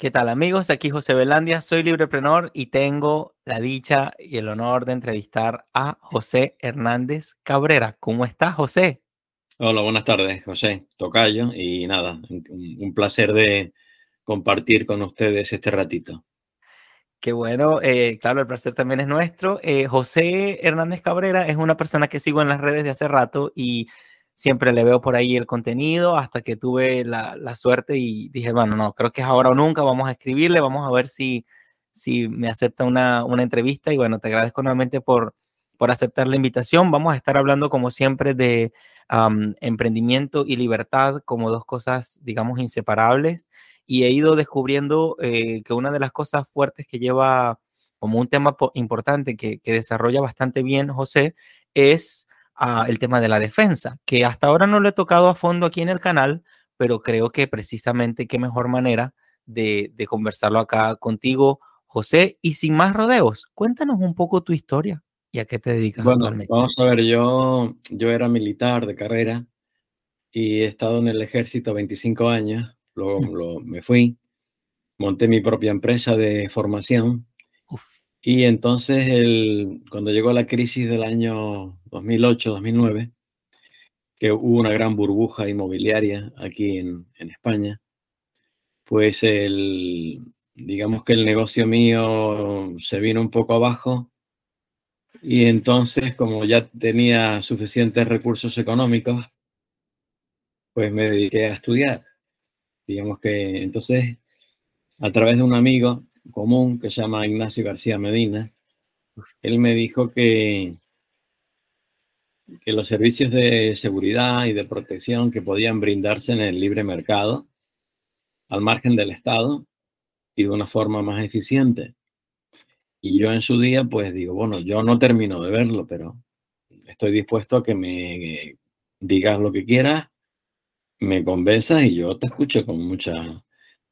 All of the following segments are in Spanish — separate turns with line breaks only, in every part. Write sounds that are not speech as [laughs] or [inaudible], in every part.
¿Qué tal amigos? Aquí José Belandia, soy libreprenor y tengo la dicha y el honor de entrevistar a José Hernández Cabrera. ¿Cómo estás, José?
Hola, buenas tardes, José Tocayo. Y nada, un, placer de compartir con ustedes este ratito.
Qué bueno, eh, claro, el placer también es nuestro. Eh, José Hernández Cabrera es una persona que sigo en las redes de hace rato y siempre le veo por ahí el contenido hasta que tuve la, suerte y dije, bueno, no, creo que es ahora o nunca, vamos a escribirle, vamos a ver si, si me acepta una, entrevista y bueno, te agradezco nuevamente por, por aceptar la invitación. Vamos a estar hablando como siempre de emprendimiento y libertad como dos cosas, digamos, inseparables y he ido descubriendo eh, que una de las cosas fuertes que lleva como un tema importante que, que desarrolla bastante bien José es el tema de la defensa, que hasta ahora no lo he tocado a fondo aquí en el canal, pero creo que precisamente qué mejor manera de, conversarlo acá contigo, José. Y sin más rodeos, cuéntanos un poco tu historia y a qué te dedicas
bueno, Vamos a ver, yo, yo era militar de carrera y he estado en el ejército 25 años, luego me fui, monté mi propia empresa de formación y entonces, el, cuando llegó la crisis del año 2008-2009, que hubo una gran burbuja inmobiliaria aquí en, en, España, pues el, digamos que el negocio mío se vino un poco abajo y entonces, como ya tenía suficientes recursos económicos, pues me dediqué a estudiar. Digamos que entonces, a través de un amigo, común que se llama Ignacio García Medina, él me dijo que, que los servicios de seguridad y de protección que podían brindarse en el libre mercado, al margen del Estado y de una forma más eficiente. Y yo en su día, pues digo, bueno, yo no termino de verlo, pero estoy dispuesto a que me digas lo que quieras, me convenzas y yo te escucho con mucha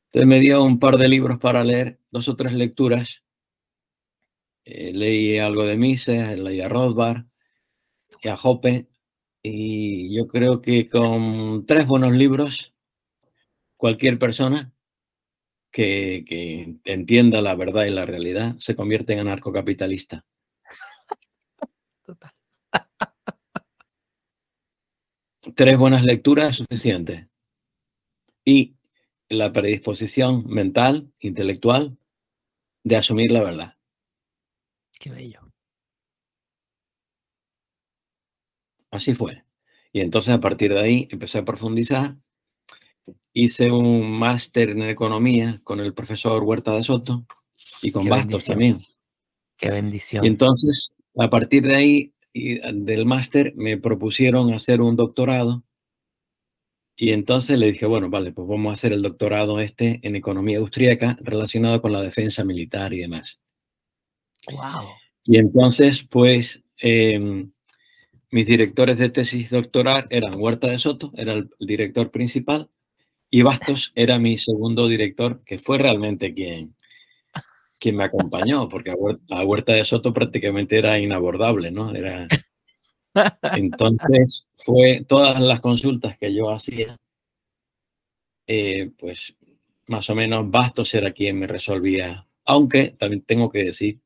entonces me dio un par de libros para leer, dos o tres lecturas. Eh, leí algo de Mises, leí a Rothbard y a Hoppe. Y yo creo que con tres buenos libros, cualquier persona que, que entienda la verdad y la realidad se convierte en anarcocapitalista. [laughs] Total. Tres buenas lecturas es suficiente. Y la predisposición mental, intelectual, de asumir la verdad.
Qué bello.
Así fue. Y entonces a partir de ahí empecé a profundizar. Hice un máster en economía con el profesor Huerta de Soto y con Bastos también.
Qué bendición.
Y entonces, a partir de ahí, y del máster, me propusieron hacer un doctorado y entonces le dije, bueno, vale, pues vamos a hacer el doctorado este en economía austríaca relacionado con la defensa militar y demás.
Wow.
Y entonces, pues, em, mis directores de tesis doctoral eran Huerta de Soto, era el director principal, y Bastos [laughs] era mi segundo director, que fue realmente quien, quien me acompañó, porque a Huerta, de Soto prácticamente era inabordable, ¿no? Era, [laughs] entonces, fue todas las consultas que yo hacía, eh, pues más o menos Bastos era quien me resolvía. Aunque también tengo que decir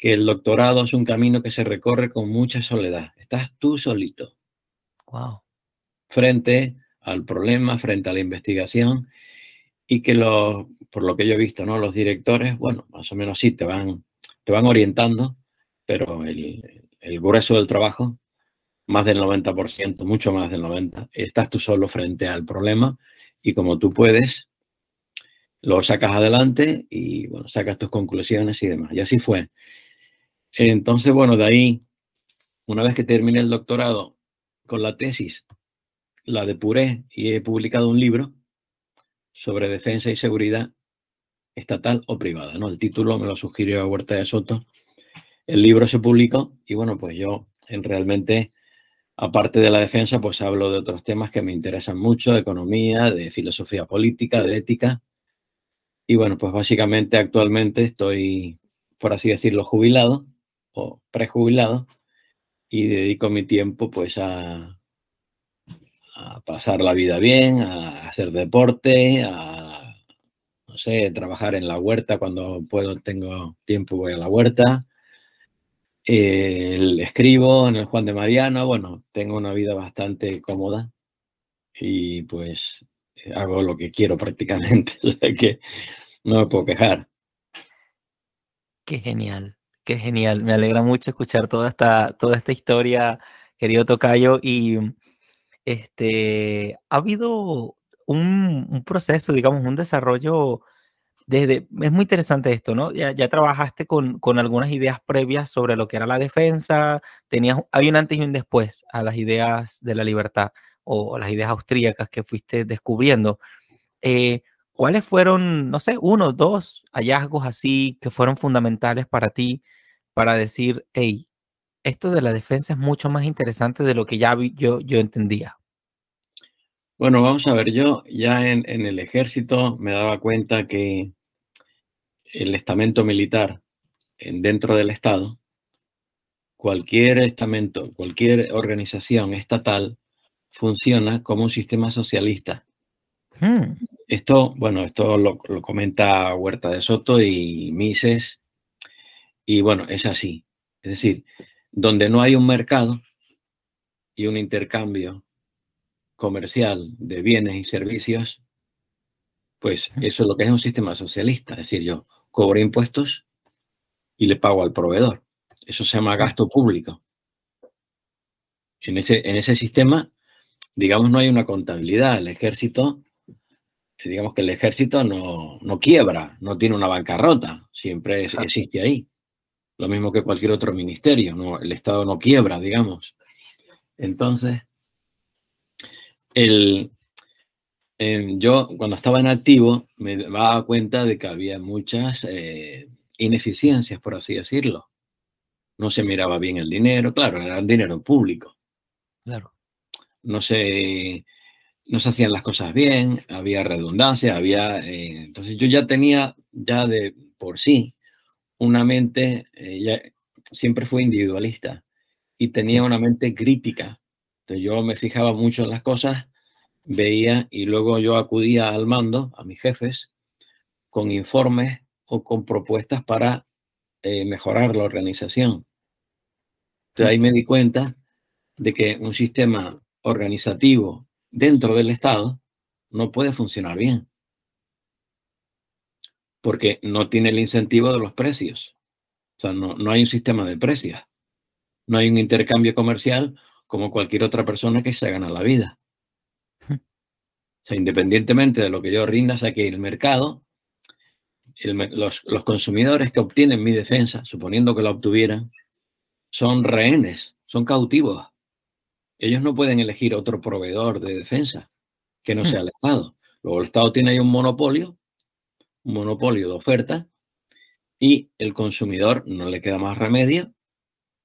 que el doctorado es un camino que se recorre con mucha soledad. Estás tú solito.
Wow.
Frente al problema, frente a la investigación y que los, por lo que yo he visto, ¿no? Los directores, bueno, más o menos sí te van, te van orientando, pero el, el grueso del trabajo, más del 90%, mucho más del 90%, estás tú solo frente al problema y como tú puedes, lo sacas adelante y bueno, sacas tus conclusiones y demás. Y así fue. Entonces, bueno, de ahí, una vez que terminé el doctorado con la tesis, la depuré y he publicado un libro sobre defensa y seguridad estatal o privada. ¿no? El título me lo sugirió Huerta de Soto el libro se publicó y bueno, pues yo en realmente, aparte de la defensa, pues hablo de otros temas que me interesan mucho, de economía, de filosofía política, de ética. Y bueno, pues básicamente actualmente estoy, por así decirlo, jubilado o prejubilado y dedico mi tiempo pues a, pasar la vida bien, a hacer deporte, a, no sé, trabajar en la huerta cuando puedo, tengo tiempo, voy a la huerta. el escribo en el Juan de Mariano, bueno, tengo una vida bastante cómoda y pues hago lo que quiero [laughs] prácticamente, o sea que no me puedo quejar.
Qué genial, qué genial. Me alegra mucho escuchar toda esta, toda esta historia, querido Tocayo. Y este, ha habido un, proceso, digamos, un desarrollo desde, es muy interesante esto, ¿no? Ya, ya trabajaste con, con, algunas ideas previas sobre lo que era la defensa, tenías, hay un antes y un después a las ideas de la libertad o, las ideas austríacas que fuiste descubriendo. Eh, ¿Cuáles fueron, no sé, uno, dos hallazgos así que fueron fundamentales para ti para decir, hey, esto de la defensa es mucho más interesante de lo que ya yo, yo entendía?
Bueno, vamos a ver, yo ya en, el ejército me daba cuenta que el estamento militar dentro del Estado, cualquier estamento, cualquier organización estatal funciona como un sistema socialista. Hmm. Esto, bueno, esto lo, comenta Huerta de Soto y Mises, y bueno, es así. Es decir, donde no hay un mercado y un intercambio comercial de bienes y servicios, pues eso es lo que es un sistema socialista. Es decir, yo cobro impuestos y le pago al proveedor. Eso se llama gasto público. En ese, en ese sistema, digamos, no hay una contabilidad. El ejército digamos que el ejército no, quiebra, no tiene una bancarrota, siempre existe ahí. Lo mismo que cualquier otro ministerio, ¿no? el Estado no quiebra, digamos. Entonces, el, yo cuando estaba en activo me daba cuenta de que había muchas eh, ineficiencias, por así decirlo. No se miraba bien el dinero, claro, era el dinero público.
Claro.
No se no se hacían las cosas bien, había redundancia, había... Eh, entonces yo ya tenía, ya de por sí, una mente, eh, ya, siempre fue individualista y tenía una mente crítica. Entonces yo me fijaba mucho en las cosas, veía y luego yo acudía al mando, a mis jefes, con informes o con propuestas para eh, mejorar la organización. Entonces ahí me di cuenta de que un sistema organizativo dentro del Estado no puede funcionar bien. Porque no tiene el incentivo de los precios. O sea, no, no hay un sistema de precios. No hay un intercambio comercial como cualquier otra persona que se gana la vida. O sea, independientemente de lo que yo rinda, o que el mercado, los, los consumidores que obtienen mi defensa, suponiendo que la obtuvieran, son rehenes, son cautivos ellos no pueden elegir otro proveedor de defensa que no hmm. sea el Estado. Luego el Estado tiene ahí un monopolio, un monopolio de oferta, y el consumidor no le queda más remedio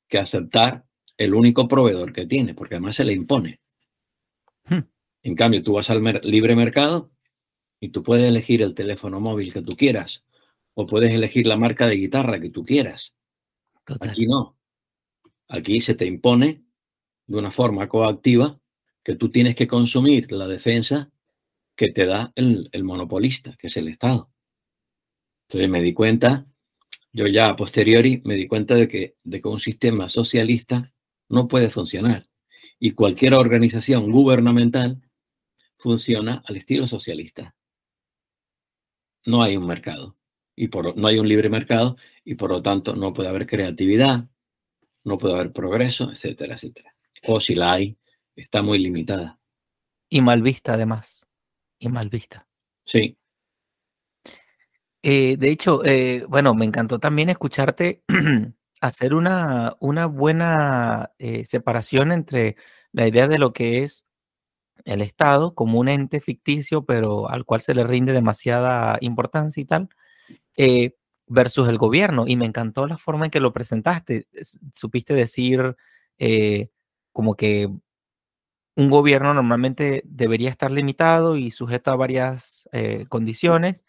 que aceptar el único proveedor que tiene, porque además se le impone. Hmm. En cambio, tú vas al libre mercado y tú puedes elegir el teléfono móvil que tú quieras, o puedes elegir la marca de guitarra que tú quieras. Aquí no. Aquí se te impone de una forma coactiva que tú tienes que consumir la defensa que te da el, monopolista, que es el Estado. Entonces me di cuenta, yo ya a posteriori me di cuenta de que, de un sistema socialista no puede funcionar. Y cualquier organización gubernamental funciona al estilo socialista. No hay un mercado y por, no hay un libre mercado y por lo tanto no puede haber creatividad, no puede haber progreso, etcétera, etcétera o si la hay, está muy limitada.
Y mal vista además. Y mal vista.
Sí.
Eh, de hecho, eh, bueno, me encantó también escucharte [clears throat] hacer una, una buena eh, separación entre la idea de lo que es el Estado como un ente ficticio, pero al cual se le rinde demasiada importancia y tal, versus el gobierno. Y me encantó la forma en que lo presentaste. Supiste decir como que un gobierno normalmente debería estar limitado y sujeto a varias eh, condiciones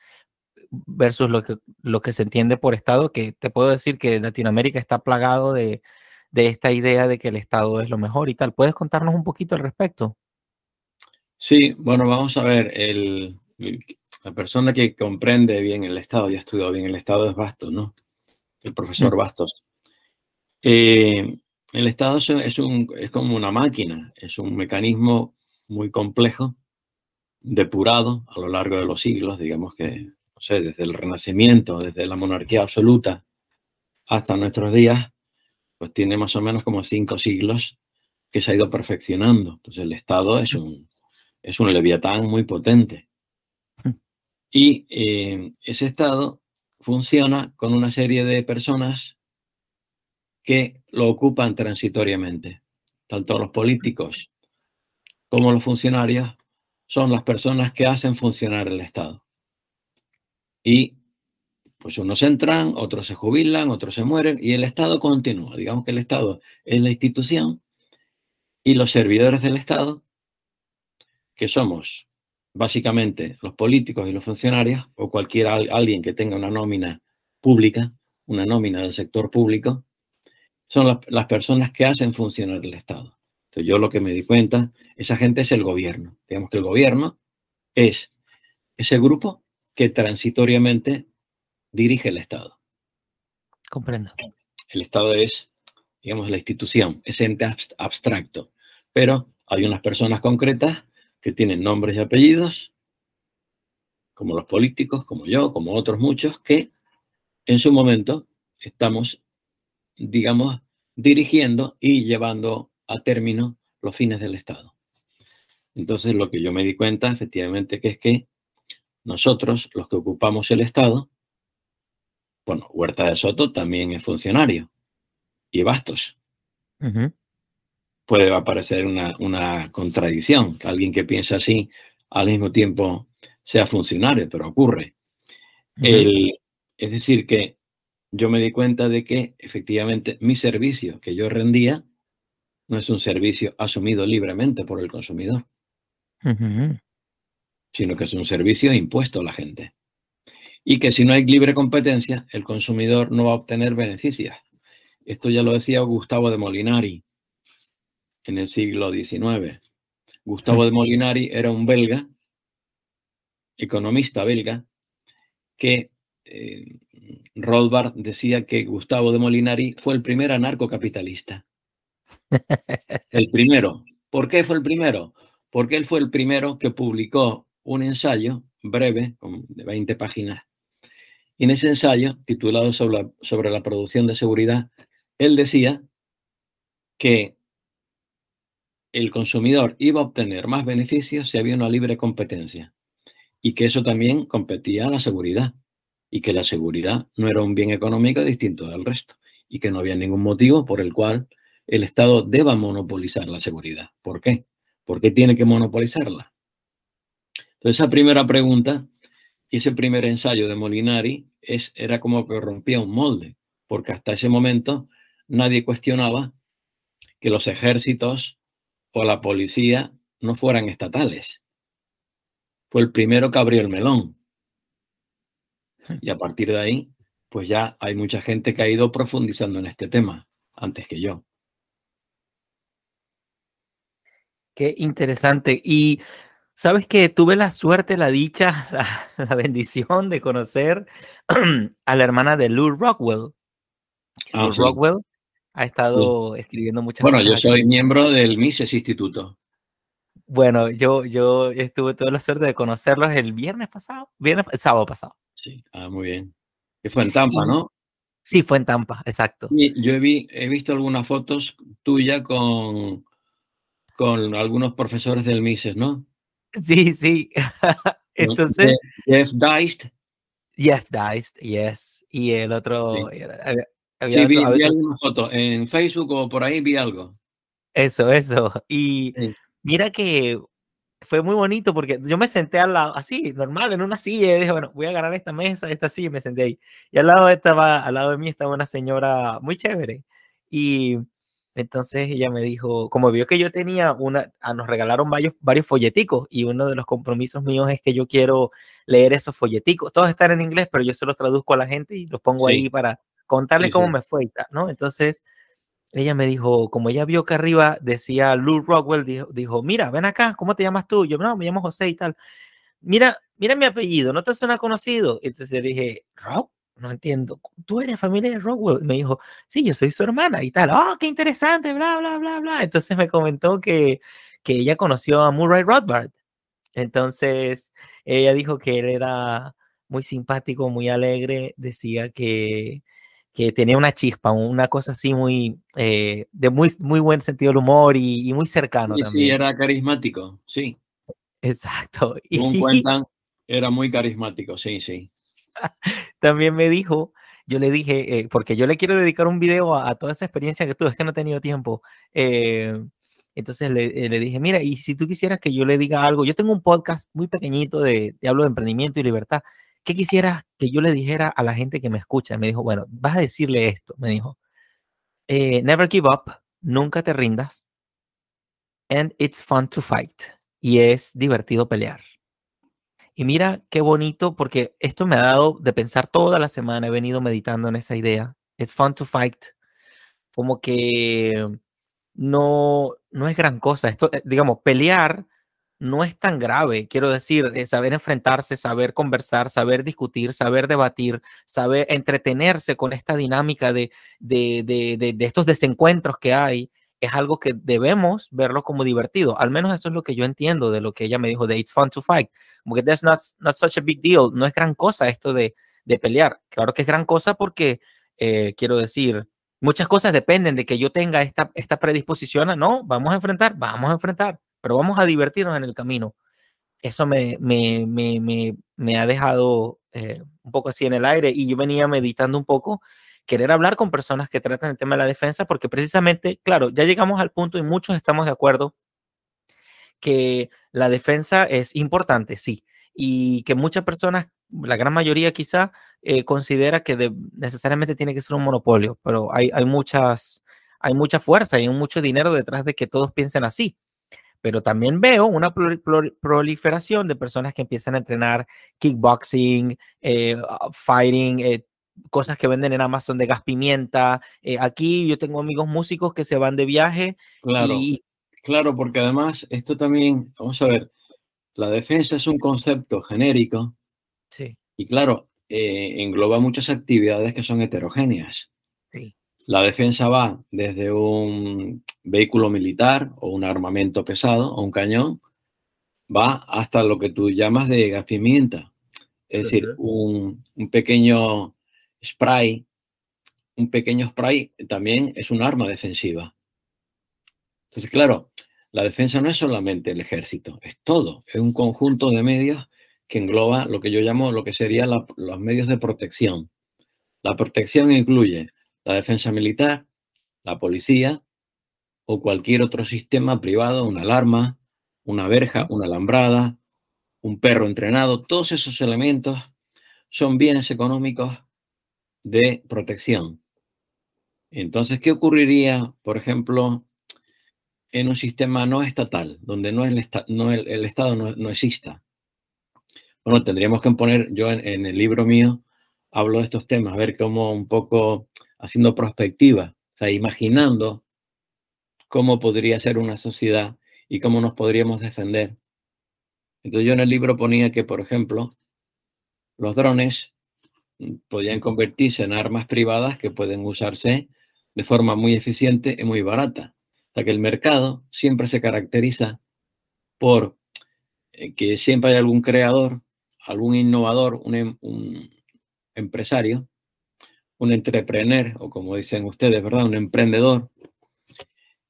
versus lo que, lo que se entiende por Estado, que te puedo decir que Latinoamérica está plagado de, esta idea de que el Estado es lo mejor y tal. ¿Puedes contarnos un poquito al respecto?
Sí, bueno, vamos a ver. El, la persona que comprende bien el Estado y ha estudiado bien el Estado es Bastos, ¿no? El profesor
Mm.
Bastos. Eh, el Estado es, es un, es como una máquina, es un mecanismo muy complejo, depurado a lo largo de los siglos, digamos que, no sé, desde el Renacimiento, desde la monarquía absoluta hasta nuestros días, pues tiene más o menos como cinco siglos que se ha ido perfeccionando. Entonces el Estado es un, es un leviatán muy potente. [laughs] Y eh, ese Estado funciona con una serie de personas que lo ocupan transitoriamente. Tanto los políticos como los funcionarios son las personas que hacen funcionar el Estado. Y pues unos entran, otros se jubilan, otros se mueren y el Estado continúa. Digamos que el Estado es la institución y los servidores del Estado, que somos básicamente los políticos y los funcionarios o cualquier alguien que tenga una nómina pública, una nómina del sector público, son las, las personas que hacen funcionar el Estado. Entonces yo lo que me di cuenta, esa gente es el gobierno. Digamos que el gobierno es ese grupo que transitoriamente dirige el Estado.
Comprendo.
El Estado es, digamos, la institución, ese ente abstracto. Pero hay unas personas concretas que tienen nombres y apellidos, como los políticos, como yo, como otros muchos, que en su momento estamos, digamos, dirigiendo y llevando a término los fines del Estado. Entonces, lo que yo me di cuenta, efectivamente, que es que nosotros, los que ocupamos el Estado, bueno, Huerta de Soto también es funcionario y Bastos.
Uh -huh.
Puede aparecer una, una contradicción, que alguien que piensa así al mismo tiempo sea funcionario, pero ocurre. Uh -huh. El, es decir, que yo me di cuenta de que efectivamente mi servicio que yo rendía no es un servicio asumido libremente por el consumidor,
Uh -huh.
sino que es un servicio impuesto a la gente. Y que si no hay libre competencia, el consumidor no va a obtener beneficios. Esto ya lo decía Gustavo de Molinari en el siglo XIX. Gustavo de Molinari era un belga, economista belga, que eh, Rothbard decía que Gustavo de Molinari fue el primer anarcocapitalista. [laughs] El primero. ¿Por qué fue el primero? Porque él fue el primero que publicó un ensayo breve, de 20 páginas, y en ese ensayo, titulado sobre la, sobre la producción de seguridad, él decía que el consumidor iba a obtener más beneficios si había una libre competencia y que eso también competía a la seguridad y que la seguridad no era un bien económico distinto del resto y que no había ningún motivo por el cual el Estado deba monopolizar la seguridad. ¿Por qué? ¿Por qué tiene que monopolizarla? Entonces, esa primera pregunta y ese primer ensayo de Molinari es, era como que rompía un molde, porque hasta ese momento nadie cuestionaba que los ejércitos o la policía no fueran estatales. Fue el primero que abrió el melón. Y a partir de ahí, pues ya hay mucha gente que ha ido profundizando en este tema antes que yo.
Qué interesante. Y sabes que tuve la suerte, la dicha, [laughs] la, la bendición de conocer [clears throat] a la hermana de Lou Rockwell.
Ah,
Lou
sí.
Rockwell ha estado sí. escribiendo muchas
bueno,
cosas.
Bueno, yo soy aquí. miembro del Mises Instituto.
Bueno, yo, yo estuve toda la suerte de conocerlos el viernes pasado, viernes, el sábado pasado.
Sí, ah, muy bien. Que fue en Tampa,
y,
¿no?
Sí, fue en Tampa, exacto.
Y yo he, vi, he visto algunas fotos tuyas con, con algunos profesores del Mises, ¿no?
Sí, sí. [laughs] Entonces.
Jeff Deist.
Jeff Deist, yes. Y el otro.
Sí,
había,
había sí vi, alguna foto. En Facebook o por ahí vi algo.
Eso, eso. Y sí. mira que fue muy bonito porque yo me senté al lado, así, normal, en una silla, y dije, bueno, voy a agarrar esta mesa, esta silla, y me senté ahí. Y al lado, estaba, al lado de mí estaba una señora muy chévere. Y entonces ella me dijo, como vio que yo tenía una, ah, nos regalaron varios, varios folleticos y uno de los compromisos míos es que yo quiero leer esos folleticos. Todos están en inglés, pero yo se los traduzco a la gente y los pongo sí. ahí para contarle sí, cómo sí. me fue y tal, ¿no? Entonces ella me dijo, como ella vio que arriba decía Lou Rockwell, dijo, dijo, mira, ven acá, ¿cómo te llamas tú? Yo, no, me llamo José y tal. mira, mira mi apellido, ¿no te suena conocido? Entonces dije, Rock, no entiendo, ¿tú eres familia de Rockwell? Me dijo, sí, yo soy su hermana y tal, oh, qué interesante, bla, bla, bla, bla. Entonces me comentó que, que ella conoció a Murray Rothbard. Entonces ella dijo que él era muy simpático, muy alegre, decía que, que tenía una chispa, una cosa así muy, eh, de muy, muy buen sentido del humor y, muy cercano
sí,
también.
Sí, era carismático, sí.
Exacto. [laughs]
y cuentan, era muy carismático, sí, sí. [laughs]
También me dijo, yo le dije, eh, porque yo le quiero dedicar un video a, toda esa experiencia que tuve, es que no he tenido tiempo. Eh, entonces le, le, dije, mira, y si tú quisieras que yo le diga algo, yo tengo un podcast muy pequeñito de, de hablo de emprendimiento y libertad. ¿Qué quisieras que yo le dijera a la gente que me escucha? Me dijo, bueno, vas a decirle esto. Me dijo, eh, never give up, nunca te rindas. And it's fun to fight. Y es divertido pelear. Y mira qué bonito, porque esto me ha dado de pensar toda la semana, he venido meditando en esa idea. It's fun to fight. Como que no, no es gran cosa. Esto, eh, digamos, pelear no es tan grave. Quiero decir, eh, saber enfrentarse, saber conversar, saber discutir, saber debatir, saber entretenerse con esta dinámica de, de, de, de estos desencuentros que hay es algo que debemos verlo como divertido. Al menos eso es lo que yo entiendo de lo que ella me dijo de It's fun to fight. Como que there's not, not such a big deal. No es gran cosa esto de, de pelear. Claro que es gran cosa porque, eh, quiero decir, muchas cosas dependen de que yo tenga esta, esta predisposición a, no, vamos a enfrentar, vamos a enfrentar, pero vamos a divertirnos en el camino. Eso me, me, me, me, me ha dejado eh, un poco así en el aire y yo venía meditando un poco querer hablar con personas que tratan el tema de la defensa, porque precisamente, claro, ya llegamos al punto y muchos estamos de acuerdo que la defensa es importante, sí, y que muchas personas, la gran mayoría quizá, eh, considera que necesariamente tiene que ser un monopolio, pero hay, hay, muchas, hay mucha fuerza y mucho dinero detrás de que todos piensen así. Pero también veo una proliferación de personas que empiezan a entrenar kickboxing, eh, fighting, eh, cosas que venden en Amazon de gas pimienta. Eh, aquí yo tengo amigos músicos que se van de viaje.
Claro, y... claro, porque además esto también, vamos a ver, la defensa es un concepto genérico.
Sí.
Y claro, engloba muchas actividades que son heterogéneas.
Sí.
La defensa va desde un vehículo militar o un armamento pesado o un cañón, va hasta lo que tú llamas de gas pimienta. Es decir, un, un, pequeño spray, un pequeño spray también es un arma defensiva. Entonces, claro, la defensa no es solamente el ejército, es todo, es un conjunto de medios que engloba lo que yo llamo lo que serían los medios de protección. La protección incluye la defensa militar, la policía o cualquier otro sistema privado, una alarma, una verja, una alambrada, un perro entrenado, todos esos elementos son bienes económicos de protección. Entonces, ¿qué ocurriría, por ejemplo, en un sistema no estatal, donde no, el, no el, Estado no, exista? Bueno, tendríamos que poner, yo en, el libro mío hablo de estos temas, a ver cómo un poco haciendo prospectiva, o sea, imaginando cómo podría ser una sociedad y cómo nos podríamos defender. Entonces yo en el libro ponía que, por ejemplo, los drones podían convertirse en armas privadas que pueden usarse de forma muy eficiente y muy barata. O sea que el mercado siempre se caracteriza por eh, que siempre hay algún creador, algún innovador, un, em, un empresario, un entrepreneur, o como dicen ustedes, ¿verdad? Un emprendedor,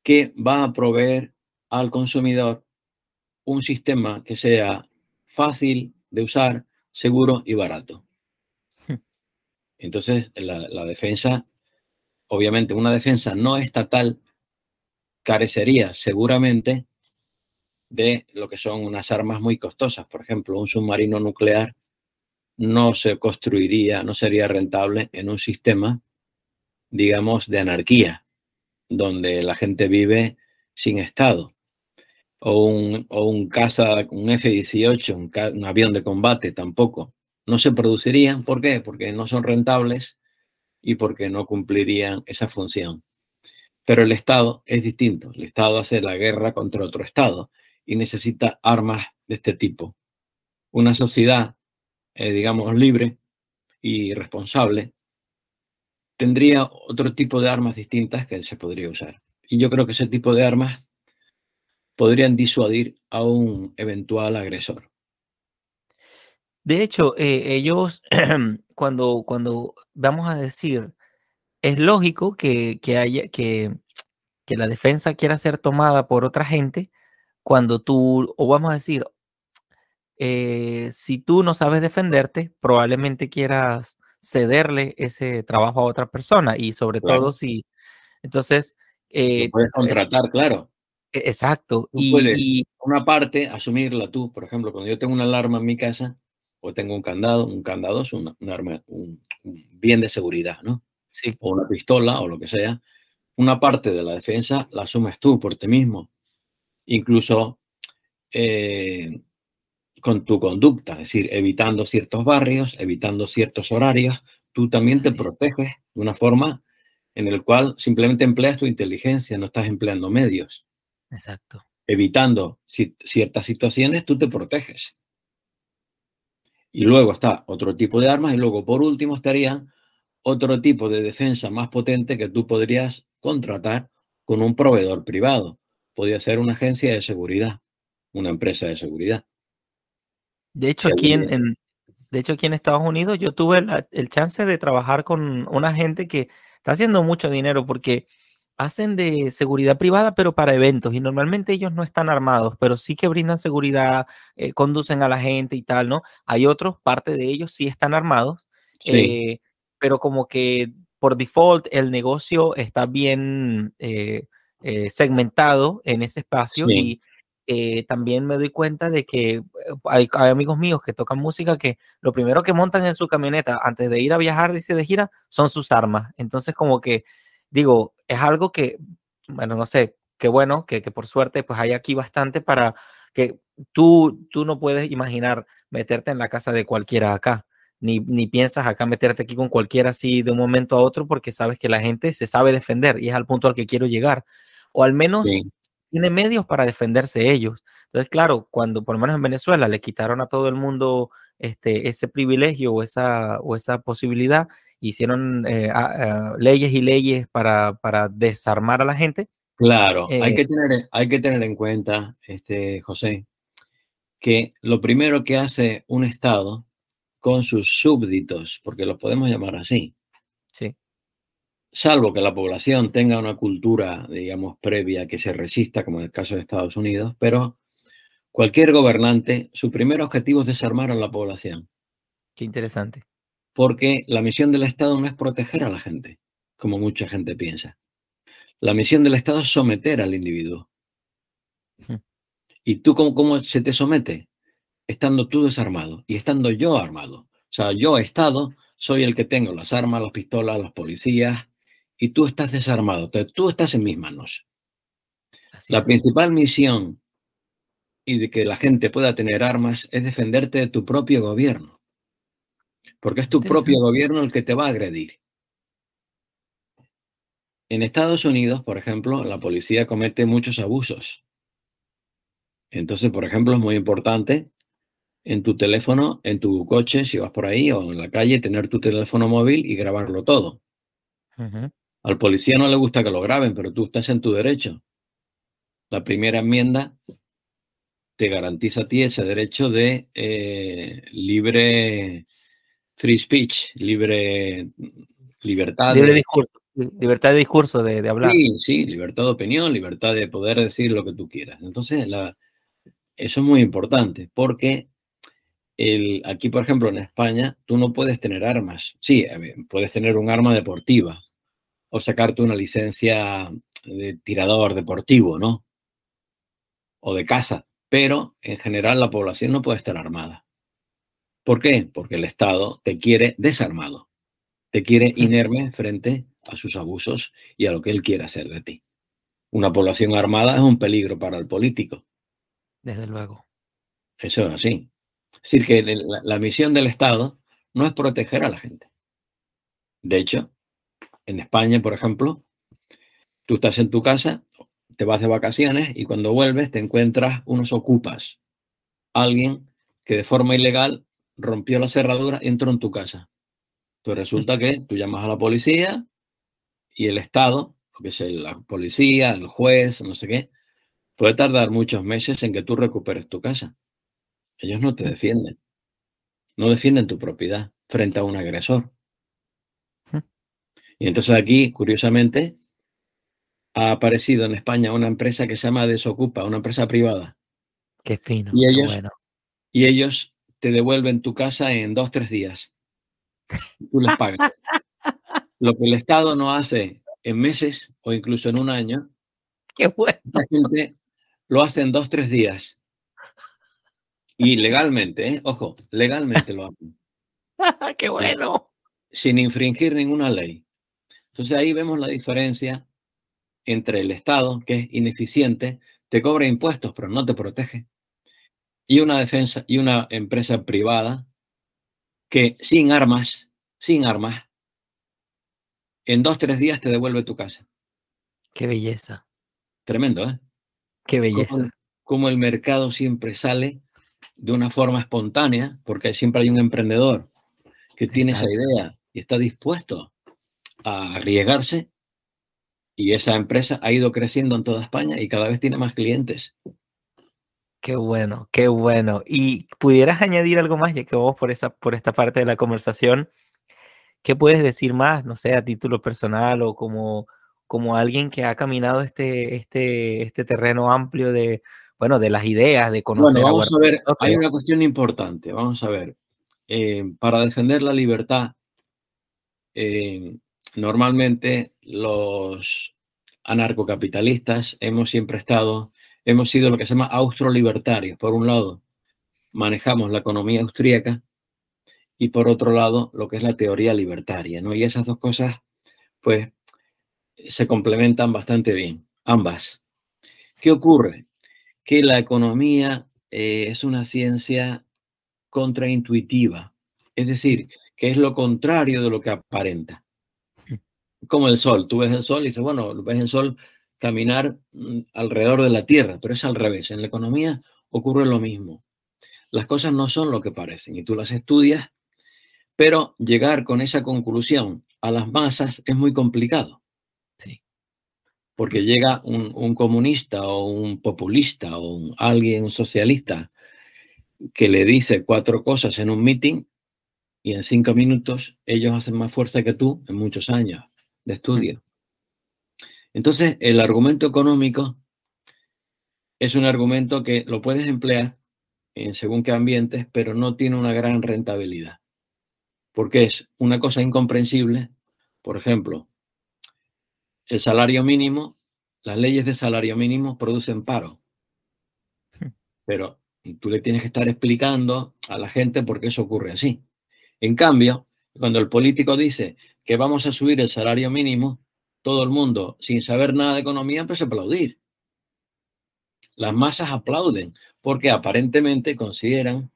que va a proveer al consumidor un sistema que sea fácil de usar, seguro y barato. [laughs] Entonces, la, defensa, obviamente, una defensa no estatal carecería seguramente de lo que son unas armas muy costosas. Por ejemplo, un submarino nuclear no se construiría, no sería rentable en un sistema, digamos, de anarquía, donde la gente vive sin Estado. O un, o un caza, un F-18, un avión de combate tampoco no se producirían. ¿Por qué? Porque no son rentables y porque no cumplirían esa función. Pero el Estado es distinto. El Estado hace la guerra contra otro Estado y necesita armas de este tipo. una sociedad, eh, digamos, libre y responsable, tendría otro tipo de armas distintas que se podría usar. Y yo creo que ese tipo de armas podrían disuadir a un eventual agresor.
De hecho, eh, ellos, [clears throat] cuando, cuando vamos a decir, es lógico que, haya, que, que la defensa quiera ser tomada por otra gente cuando tú, o vamos a decir, eh, si tú no sabes defenderte, probablemente quieras cederle ese trabajo a otra persona y sobre todo si, entonces...
Eh, puedes contratar, claro.
E, exacto.
y, una parte, asumirla tú, por ejemplo, cuando yo tengo una alarma en mi casa, o tengo un candado, un candado es un, arma, un, bien de seguridad, ¿no?
Sí.
O una pistola o lo que sea. Una parte de la defensa la asumes tú por ti mismo. Incluso eh, con tu conducta, es decir, evitando ciertos barrios, evitando ciertos horarios, tú también te proteges de una forma en la cual simplemente empleas tu inteligencia, no estás empleando medios.
Exacto.
Evitando ciertas situaciones, tú te proteges. Y luego está otro tipo de armas y luego por último estaría otro tipo de defensa más potente que tú podrías contratar con un proveedor privado. Podría ser una agencia de seguridad, una empresa de seguridad.
De hecho, aquí en, de hecho, aquí en Estados Unidos yo tuve el chance de trabajar con una gente que está haciendo mucho dinero porque hacen de seguridad privada, pero para eventos. Y normalmente ellos no están armados, pero sí que brindan seguridad, eh, conducen a la gente y tal, ¿no? Hay otros, parte de ellos sí están armados, eh, pero como que por default el negocio está bien eh, segmentado en ese espacio y eh, también me doy cuenta de que eh, hay, amigos míos que tocan música que lo primero que montan en su camioneta antes de ir a viajar, dice de gira, son sus armas. Entonces, como que digo, es algo que, bueno, no sé, qué bueno, que, que por suerte pues hay aquí bastante para que tú, tú no puedes imaginar meterte en la casa de cualquiera acá. Ni, ni, piensas acá meterte aquí con cualquiera así de un momento a otro porque sabes que la gente se sabe defender y es al punto al que quiero llegar. O al menos tiene medios para defenderse ellos. Entonces, claro, cuando por lo menos en Venezuela le quitaron a todo el mundo este, ese privilegio o esa, o esa posibilidad, hicieron eh, leyes y leyes para, para, desarmar a la gente.
Claro, hay, que eh tener, hay que tener en cuenta, este, José, que lo primero que hace un Estado con sus súbditos, porque los podemos llamar así,
sí
salvo que la población tenga una cultura, digamos, previa que se resista, como en el caso de Estados Unidos, pero cualquier gobernante, su primer objetivo es desarmar a la población.
Qué interesante.
Porque la misión del Estado no es proteger a la gente, como mucha gente piensa. La misión del Estado es someter al individuo. ¿Y tú cómo, cómo se te somete? Estando tú desarmado y estando yo armado. O sea, yo, Estado, soy el que tengo las armas, las pistolas, las policías, y tú estás desarmado. tú estás en mis manos. la principal misión y de que la gente pueda tener armas es defenderte de tu propio gobierno. Porque es tu propio gobierno el que te va a agredir. En Estados Unidos, por ejemplo, la policía comete muchos abusos. Entonces, por ejemplo, es muy importante en tu teléfono, en tu coche, si vas por ahí o en la calle, tener tu teléfono móvil y grabarlo todo. Al policía no le gusta que lo graben, pero tú estás en tu derecho. La primera enmienda te garantiza a ti ese derecho de eh, libre free speech, libre libertad.
Libre de, discurso, libertad de discurso, de, hablar.
Sí, sí, libertad de opinión, libertad de poder decir lo que tú quieras. Entonces, eso es muy importante porque el, aquí, por ejemplo, en España, tú no puedes tener armas. Sí, puedes tener un arma deportiva, o sacarte una licencia de tirador deportivo, ¿no? O de caza. Pero en general la población no puede estar armada. ¿Por qué? Porque el Estado te quiere desarmado, te quiere inerme frente a sus abusos y a lo que él quiere hacer de ti. Una población armada es un peligro para el político.
Desde luego.
Eso es así. Es decir, que la, la misión del Estado no es proteger a la gente. De hecho, en España, por ejemplo, tú estás en tu casa, te vas de vacaciones y cuando vuelves te encuentras unos ocupas, alguien que de forma ilegal rompió la cerradura y entró en tu casa. Entonces resulta que tú llamas a la policía y el Estado, que es la policía, el juez, no sé qué, puede tardar muchos meses en que tú recuperes tu casa. Ellos no te defienden. No defienden tu propiedad frente a un agresor. Y entonces aquí, curiosamente, ha aparecido en España una empresa que se llama Desocupa, una empresa privada.
Qué fino.
Y ellos,
bueno.
y ellos te devuelven tu casa en dos, tres días. Tú les pagas. [laughs] Lo que el Estado no hace en meses o incluso en un año,
Qué bueno.
la gente lo hace en dos, tres días. Y legalmente, ¿eh? ojo, legalmente lo hacen. [laughs]
Qué bueno.
Sin infringir ninguna ley. Entonces ahí vemos la diferencia entre el Estado, que es ineficiente, te cobra impuestos, pero no te protege, y una defensa y una empresa privada que sin armas, sin armas, en dos, tres días te devuelve tu casa.
Qué belleza.
Tremendo, ¿eh?
Qué belleza.
Como, como el mercado siempre sale de una forma espontánea, porque siempre hay un emprendedor que tiene esa idea y está dispuesto a arriesgarse y esa empresa ha ido creciendo en toda España y cada vez tiene más clientes.
Qué bueno, qué bueno. Y pudieras añadir algo más, ya que vamos por esa, por esta parte de la conversación. ¿Qué puedes decir más, no sé, a título personal o como, como alguien que ha caminado este, este, este terreno amplio de, bueno, de las ideas, de conocer
Bueno,
a
vamos a
Warren
ver, hay una cuestión importante, vamos a ver. Eh, para defender la libertad, eh, normalmente los anarcocapitalistas hemos siempre estado, hemos sido lo que se llama austrolibertarios. Por un lado, manejamos la economía austríaca y por otro lado, lo que es la teoría libertaria, ¿no? Y esas dos cosas, pues, se complementan bastante bien, ambas. ¿Qué ocurre? Que la economía eh, es una ciencia contraintuitiva, es decir, que es lo contrario de lo que aparenta. Como el sol, tú ves el sol y dices, bueno, ves el sol caminar mm, alrededor de la Tierra, pero es al revés. En la economía ocurre lo mismo. Las cosas no son lo que parecen y tú las estudias, pero llegar con esa conclusión a las masas es muy complicado.
Sí.
Porque llega un, un comunista o un populista o un, alguien un socialista que le dice cuatro cosas en un meeting y en cinco minutos ellos hacen más fuerza que tú en muchos años de estudio. Entonces, el argumento económico es un argumento que lo puedes emplear en según qué ambientes, pero no tiene una gran rentabilidad. Porque es una cosa incomprensible. Por ejemplo, el salario mínimo, las leyes de salario mínimo producen paro. Pero tú le tienes que estar explicando a la gente por qué eso ocurre así. En cambio, cuando el político dice que vamos a subir el salario mínimo, todo el mundo, sin saber nada de economía, empieza a aplaudir. Las masas aplauden porque aparentemente consideran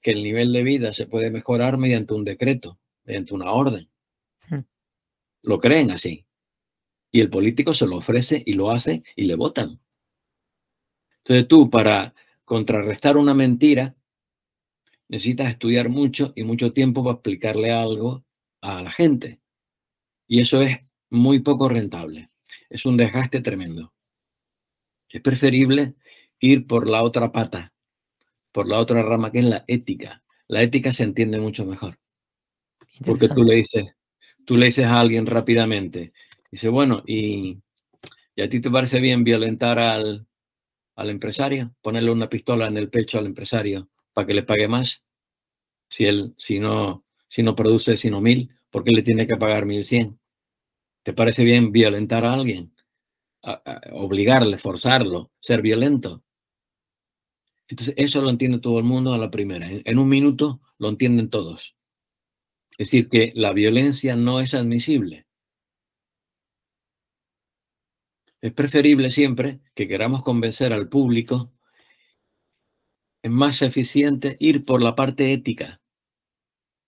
que el nivel de vida se puede mejorar mediante un decreto, mediante una orden.
Hmm.
Lo creen así. Y el político se lo ofrece y lo hace y le votan. Entonces tú, para contrarrestar una mentira, necesitas estudiar mucho y mucho tiempo para explicarle algo a la gente. Y eso es muy poco rentable. Es un desgaste tremendo. Es preferible ir por la otra pata, por la otra rama que es la ética. La ética se entiende mucho mejor. Porque tú le dices, tú le dices a alguien rápidamente, dice, bueno, y, ¿y a ti te parece bien violentar al, al empresario? Ponerle una pistola en el pecho al empresario para que le pague más. Si él, si no, si no produce sino mil, ¿por qué le tiene que pagar mil cien? ¿Te parece bien violentar a alguien? Obligarle, forzarlo, ser violento. Entonces, eso lo entiende todo el mundo a la primera. En, en, un minuto lo entienden todos. Es decir, que la violencia no es admisible. Es preferible siempre que queramos convencer al público. Es más eficiente ir por la parte ética.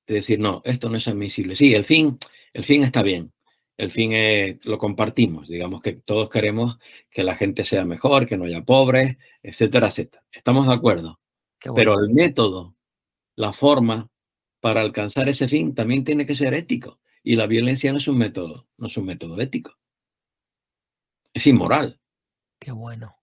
De decir, no, esto no es admisible. Sí, el fin, el fin está bien el fin es, lo compartimos, digamos que todos queremos que la gente sea mejor, que no haya pobres, etcétera, etcétera. Estamos de acuerdo. Pero el método, la forma para alcanzar ese fin también tiene que ser ético. Y la violencia no es un método, no es un método ético. Es inmoral.
Qué bueno.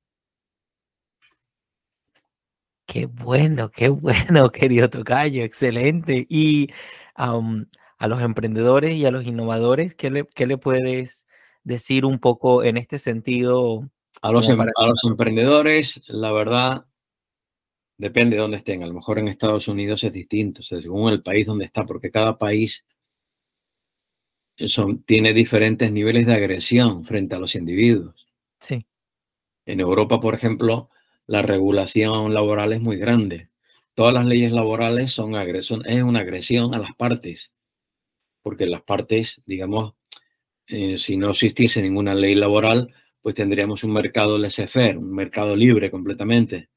Qué bueno, qué bueno, [laughs] querido Tocayo, excelente. Y a los emprendedores y a los innovadores, ¿qué le, qué le puedes decir un poco en este sentido?
A los, em, a los emprendedores, la verdad, depende de dónde estén. A lo mejor en Estados Unidos es distinto, según el país donde está, porque cada país son, tiene diferentes niveles de agresión frente a los individuos.
Sí.
En Europa, por ejemplo, la regulación laboral es muy grande. Todas las leyes laborales son agresión, es una agresión a las partes, porque las partes, digamos, eh, si no existiese ninguna ley laboral, pues tendríamos un mercado laissez-faire, un mercado libre completamente,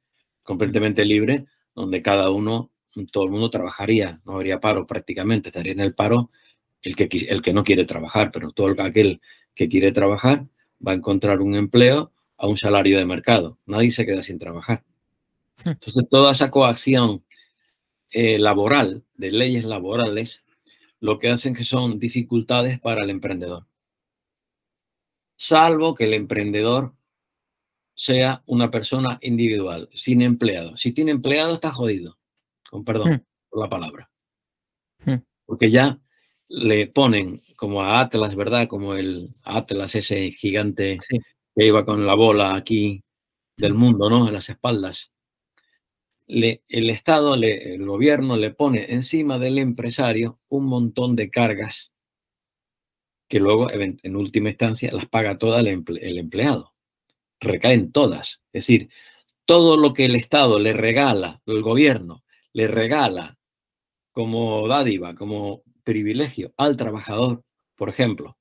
completamente libre, donde cada uno, todo el mundo trabajaría, no habría paro prácticamente, estaría en el paro el que, el que no quiere trabajar, pero todo aquel que quiere trabajar va a encontrar un empleo a un salario de mercado. Nadie se queda sin trabajar. Hmm. Entonces, toda esa coacción eh, laboral, de leyes laborales, lo que hacen que son dificultades para el emprendedor. Salvo que el emprendedor sea una persona individual, sin empleado. Si tiene empleado, está jodido. Con perdón hmm. por la palabra. Hmm. Porque ya le ponen como a Atlas, ¿verdad? Como el Atlas, ese gigante que iba con la bola aquí del mundo, ¿no? En las espaldas. Le, el Estado, le, el gobierno le pone encima del empresario un montón de cargas que luego, en, última instancia, las paga toda el, el empleado. Recaen todas. Es decir, todo lo que el Estado le regala, el gobierno le regala como dádiva, como privilegio al trabajador, por ejemplo,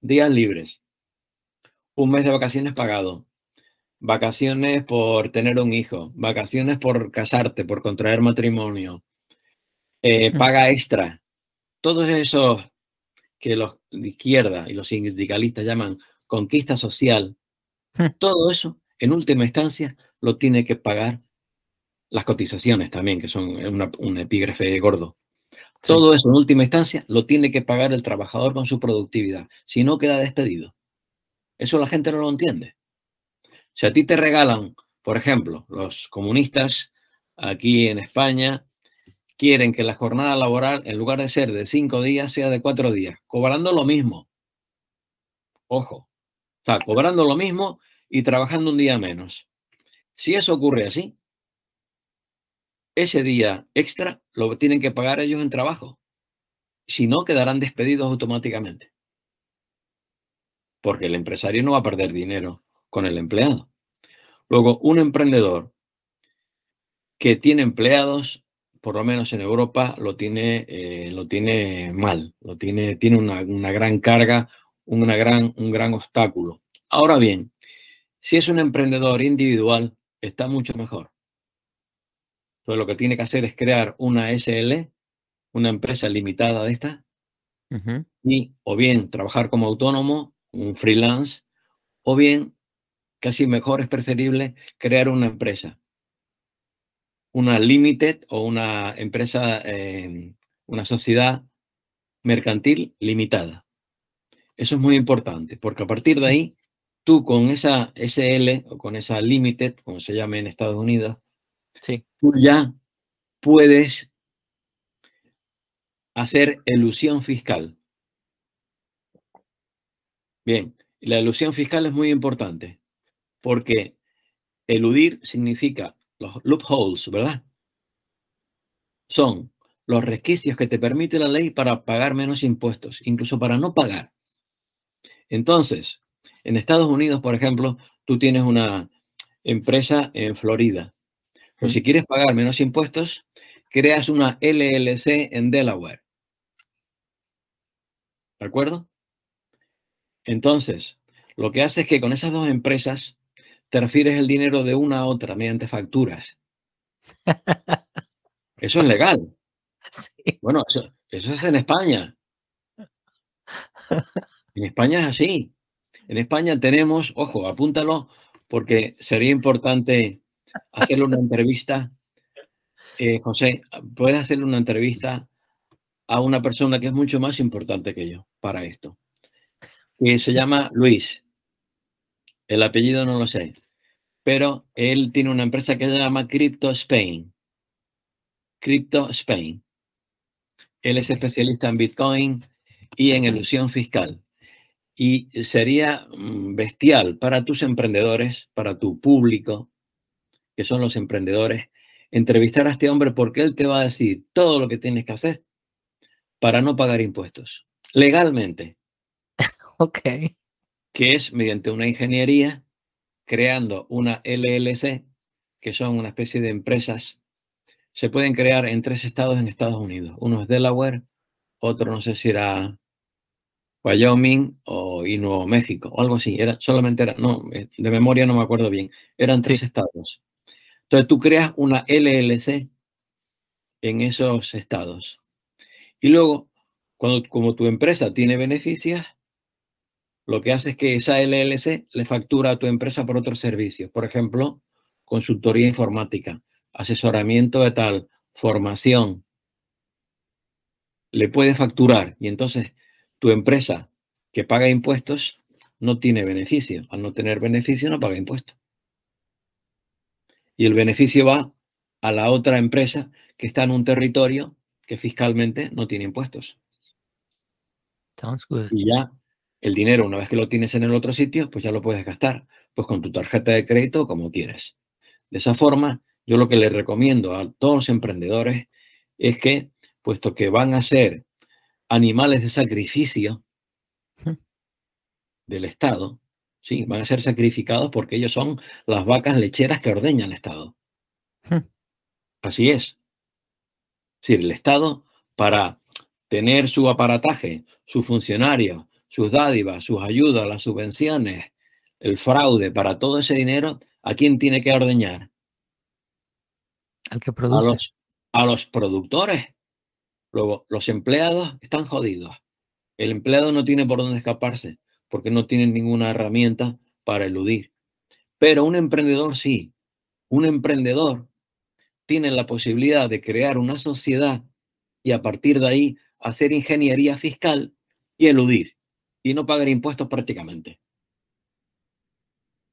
días libres, un mes de vacaciones pagado, vacaciones por tener un hijo, vacaciones por casarte, por contraer matrimonio, eh, paga extra, todos esos que los de izquierda y los sindicalistas llaman conquista social, todo eso, en última instancia, lo tiene que pagar las cotizaciones también, que son un epígrafe gordo. Todo eso, en última instancia, lo tiene que pagar el trabajador con su productividad. Si no, queda despedido. Eso la gente no lo entiende. Si a ti te regalan, por ejemplo, los comunistas aquí en España quieren que la jornada laboral, en lugar de ser de cinco días, sea de cuatro días, cobrando lo mismo. Ojo. O sea, cobrando lo mismo y trabajando un día menos. Si eso ocurre así, ese día extra lo tienen que pagar ellos en trabajo. Si no, quedarán despedidos automáticamente porque el empresario no va a perder dinero con el empleado. Luego, un emprendedor que tiene empleados, por lo menos en Europa, lo tiene, eh, lo tiene mal, lo tiene, tiene una, gran carga, una gran, un gran obstáculo. Ahora bien, si es un emprendedor individual, está mucho mejor. Entonces, lo que tiene que hacer es crear una SL, una empresa limitada de esta, y o bien trabajar como autónomo un freelance, o bien, casi mejor es preferible crear una empresa, una limited o una empresa, em, una sociedad mercantil limitada. Eso es muy importante, porque a partir de ahí, tú con esa SL o con esa limited, como se llama en Estados Unidos,
sí.
tú ya puedes hacer elusión fiscal. Bien, la elusión fiscal es muy importante porque eludir significa los loopholes, ¿verdad? Son los resquicios que te permite la ley para pagar menos impuestos, incluso para no pagar. Entonces, en Estados Unidos, por ejemplo, tú tienes una empresa en Florida. Pues si quieres pagar menos impuestos, creas una LLC en Delaware. ¿De acuerdo? Entonces, lo que hace es que con esas dos empresas te refieres el dinero de una a otra mediante facturas. Eso es legal. [laughs] Bueno, eso, eso es en España. En España es así. En España tenemos, ojo, apúntalo, porque sería importante hacerle una entrevista eh, José, puedes hacerle una entrevista a una persona que es mucho más importante que yo para esto, que se llama Luis. El apellido no lo sé, pero él tiene una empresa que se llama Crypto Spain. Crypto Spain. Él es especialista en Bitcoin y en ilusión fiscal. Y sería mm, bestial para tus emprendedores, para tu público, que son los emprendedores, entrevistar a este hombre porque él te va a decir todo lo que tienes que hacer para no pagar impuestos, legalmente. [laughs]
Ok.
Que es mediante una ingeniería, creando una LLC, que son una especie de empresas, se pueden crear en tres estados en Estados Unidos. Uno es Delaware, otro no sé si era Wyoming o y Nuevo México, o algo así. Era, solamente era, no, eh, de memoria no me acuerdo bien. Eran tres estados. Entonces tú creas una LLC en esos estados. Y luego, cuando como tu empresa tiene beneficios, lo que hace es que esa LLC le factura a tu empresa por otros servicios. Por ejemplo, consultoría informática, asesoramiento de tal, formación. Le puede facturar y entonces tu empresa que paga impuestos no tiene beneficio. Al no tener beneficio no paga impuestos. Y el beneficio va a la otra empresa que está en un territorio que fiscalmente no tiene impuestos. Y ya el dinero, una vez que lo tienes en el otro sitio, pues ya lo puedes gastar, pues con tu tarjeta de crédito como quieres. De esa forma, yo lo que le recomiendo a todos los emprendedores es que, puesto que van a ser animales de sacrificio del Estado, sí, van a ser sacrificados porque ellos son las vacas lecheras que ordeña el Estado. Así es. Sí, el Estado, para tener su aparataje, su funcionario, sus dádivas, sus ayudas, las subvenciones, el fraude, para todo ese dinero, ¿a quién tiene que ordeñar?
Al que produce.
a los productores. Luego, los empleados están jodidos. El empleado no tiene por dónde escaparse porque no tiene ninguna herramienta para eludir. Pero un emprendedor sí. Un emprendedor tiene la posibilidad de crear una sociedad y a partir de ahí hacer ingeniería fiscal y eludir y no pagar impuestos prácticamente.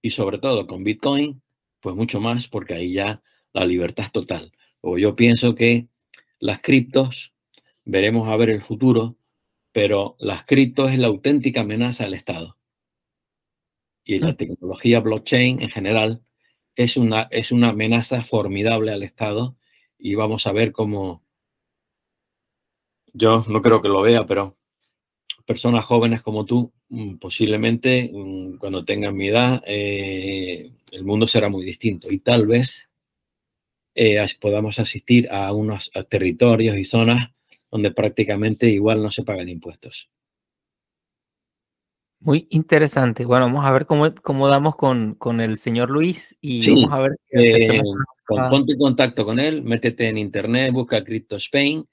Y sobre todo con Bitcoin, pues mucho más porque ahí ya la libertad es total. O yo pienso que las criptos veremos a ver el futuro, pero las cripto es la auténtica amenaza al Estado. Y la tecnología blockchain en general es una, es una amenaza formidable al Estado y vamos a ver cómo, yo no creo que lo vea, pero personas jóvenes como tú, mm, posiblemente mm, cuando tengan mi edad, eh, el mundo será muy distinto y tal vez eh, podamos asistir a unos territorios y zonas donde prácticamente igual no se pagan impuestos.
Muy interesante. Bueno, vamos a ver cómo, cómo damos con, con el señor Luis y vamos a ver.
Eh, ponte en contacto con él, métete en internet, busca Crypto Spain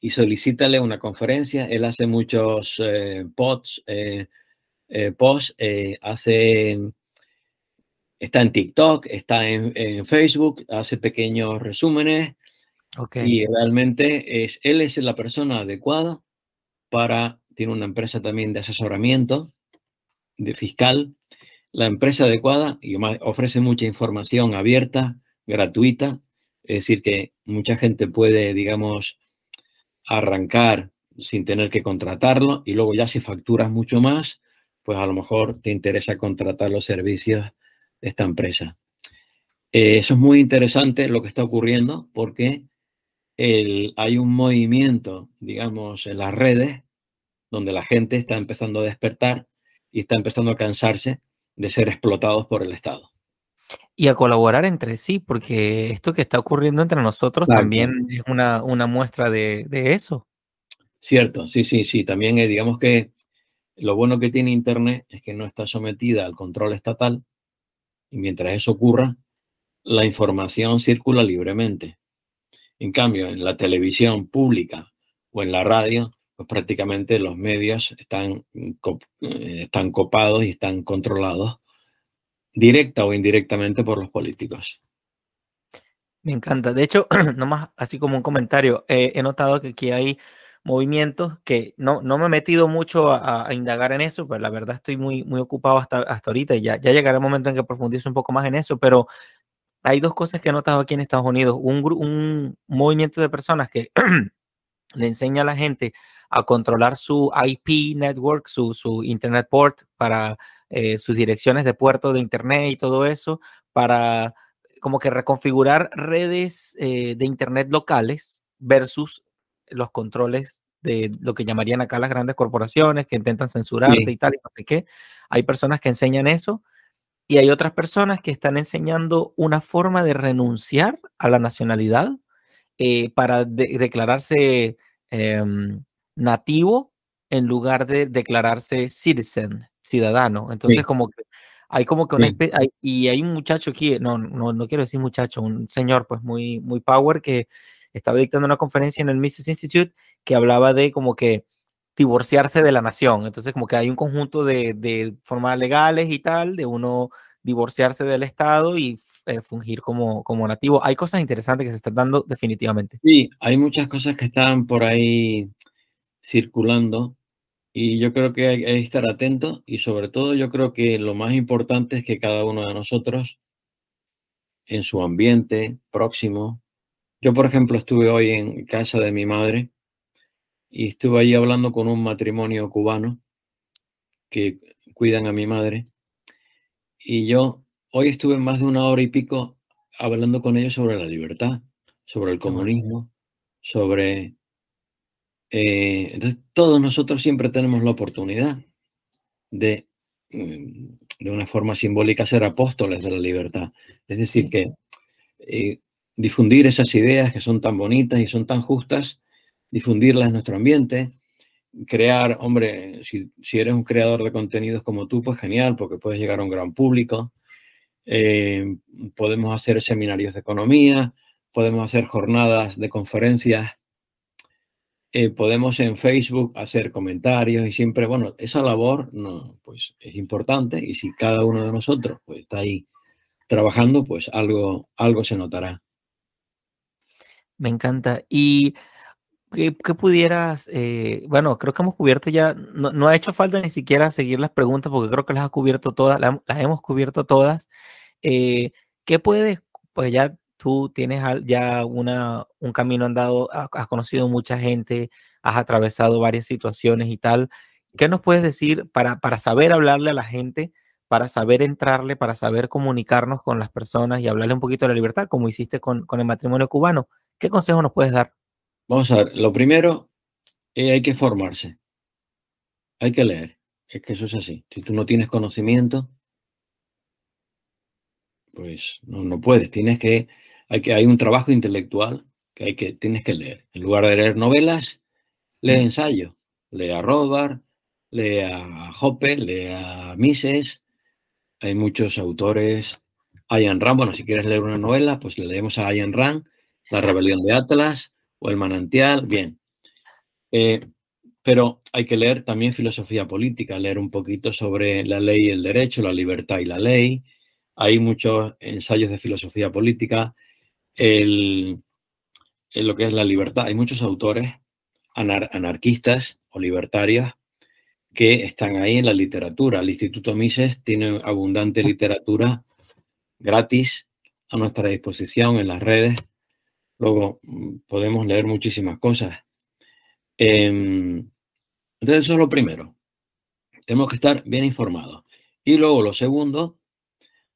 y solicítale una conferencia. Él hace muchos eh, posts, eh, posts, hace, está en TikTok, está en, en Facebook, hace pequeños resúmenes, y realmente es, él es la persona adecuada para, tiene una empresa también de asesoramiento, de fiscal, la empresa adecuada y ofrece mucha información abierta, gratuita, es decir, que mucha gente puede, digamos, arrancar sin tener que contratarlo y luego ya si facturas mucho más, pues a lo mejor te interesa contratar los servicios de esta empresa. Eh, eso es muy interesante lo que está ocurriendo porque hay un movimiento, digamos, en las redes donde la gente está empezando a despertar y está empezando a cansarse de ser explotados por el Estado.
Y a colaborar entre sí, porque esto que está ocurriendo entre nosotros también es una, una muestra de, de, eso.
Cierto, sí, sí, sí. También digamos que lo bueno que tiene Internet es que no está sometida al control estatal y mientras eso ocurra, la información circula libremente. En cambio, en la televisión pública o en la radio, pues prácticamente los medios están, eh, están copados y están controlados directa o indirectamente por los políticos.
Me encanta. De hecho, [clears throat] nomás así como un comentario, eh, he notado que aquí hay movimientos que no, no me he metido mucho a, indagar en eso, pero la verdad estoy muy, muy ocupado hasta, hasta ahorita y ya, ya llegará el momento en que profundice un poco más en eso, pero hay dos cosas que he notado aquí en Estados Unidos. Un, un movimiento de personas que [clears throat] le enseña a la gente a controlar su IP network, su, su Internet port para eh, sus direcciones de puerto de Internet y todo eso, para como que reconfigurar redes eh, de Internet locales versus los controles de lo que llamarían acá las grandes corporaciones que intentan censurarte y tal, y no sé qué. Hay personas que enseñan eso y hay otras personas que están enseñando una forma de renunciar a la nacionalidad eh, para declararse em, nativo en lugar de declararse citizen, ciudadano. Entonces, como que hay como que una y hay un muchacho aquí, no, no, no quiero decir muchacho, un señor pues muy, muy power que estaba dictando una conferencia en el Mises Institute que hablaba de como que divorciarse de la nación. Entonces, como que hay un conjunto de, de formas legales y tal, de uno divorciarse del Estado y eh, fungir como, como nativo. Hay cosas interesantes que se están dando definitivamente.
Sí, hay muchas cosas que están por ahí circulando y yo creo que hay, que estar atento y sobre todo yo creo que lo más importante es que cada uno de nosotros en su ambiente próximo. Yo, por ejemplo, estuve hoy en casa de mi madre y estuve ahí hablando con un matrimonio cubano que cuidan a mi madre. Y yo hoy estuve más de una hora y pico hablando con ellos sobre la libertad, sobre el comunismo, sobre eh, entonces, todos nosotros siempre tenemos la oportunidad de, mm, de una forma simbólica, ser apóstoles de la libertad. Es decir, que eh, difundir esas ideas que son tan bonitas y son tan justas, difundirlas en nuestro ambiente, crear, hombre, si, eres un creador de contenidos como tú, pues genial, porque puedes llegar a un gran público. Eh, podemos hacer seminarios de economía, podemos hacer jornadas de conferencias eh, podemos en Facebook hacer comentarios y siempre, bueno, esa labor no, pues es importante y si cada uno de nosotros pues, está ahí trabajando, pues algo, algo se notará.
Me encanta. Y ¿qué, pudieras, eh, bueno, creo que hemos cubierto ya, no, ha hecho falta ni siquiera seguir las preguntas porque creo que las ha cubierto todas, las, hemos cubierto todas. Eh, ¿Qué puedes, pues ya tú tienes ya una, un camino andado, has conocido mucha gente, has atravesado varias situaciones y tal. ¿Qué nos puedes decir para, para saber hablarle a la gente, para saber entrarle, para saber comunicarnos con las personas y hablarle un poquito de la libertad, como hiciste con, con el matrimonio cubano? ¿Qué consejo nos puedes dar?
Vamos a ver, lo primero, eh, hay que formarse, hay que leer, es que eso es así. Si tú no tienes conocimiento, pues no, no puedes, tienes que hay, que, hay un trabajo intelectual que, hay que tienes que leer. En lugar de leer novelas, lee ensayo. Lee a Rothbard, lee a Hoppe, lee a Mises. Hay muchos autores. Ayn Rand, bueno, si quieres leer una novela, pues le leemos a Ayn Rand, La rebelión de Atlas o El manantial, bien. Eh, pero hay que leer también filosofía política, leer un poquito sobre la ley y el derecho, la libertad y la ley. Hay muchos ensayos de filosofía política el, lo que es la libertad. Hay muchos autores anarquistas o libertarios que están ahí en la literatura. El Instituto Mises tiene abundante literatura gratis a nuestra disposición en las redes. Luego mm, podemos leer muchísimas cosas. Em, entonces eso es lo primero. Tenemos que estar bien informados. Y luego lo segundo,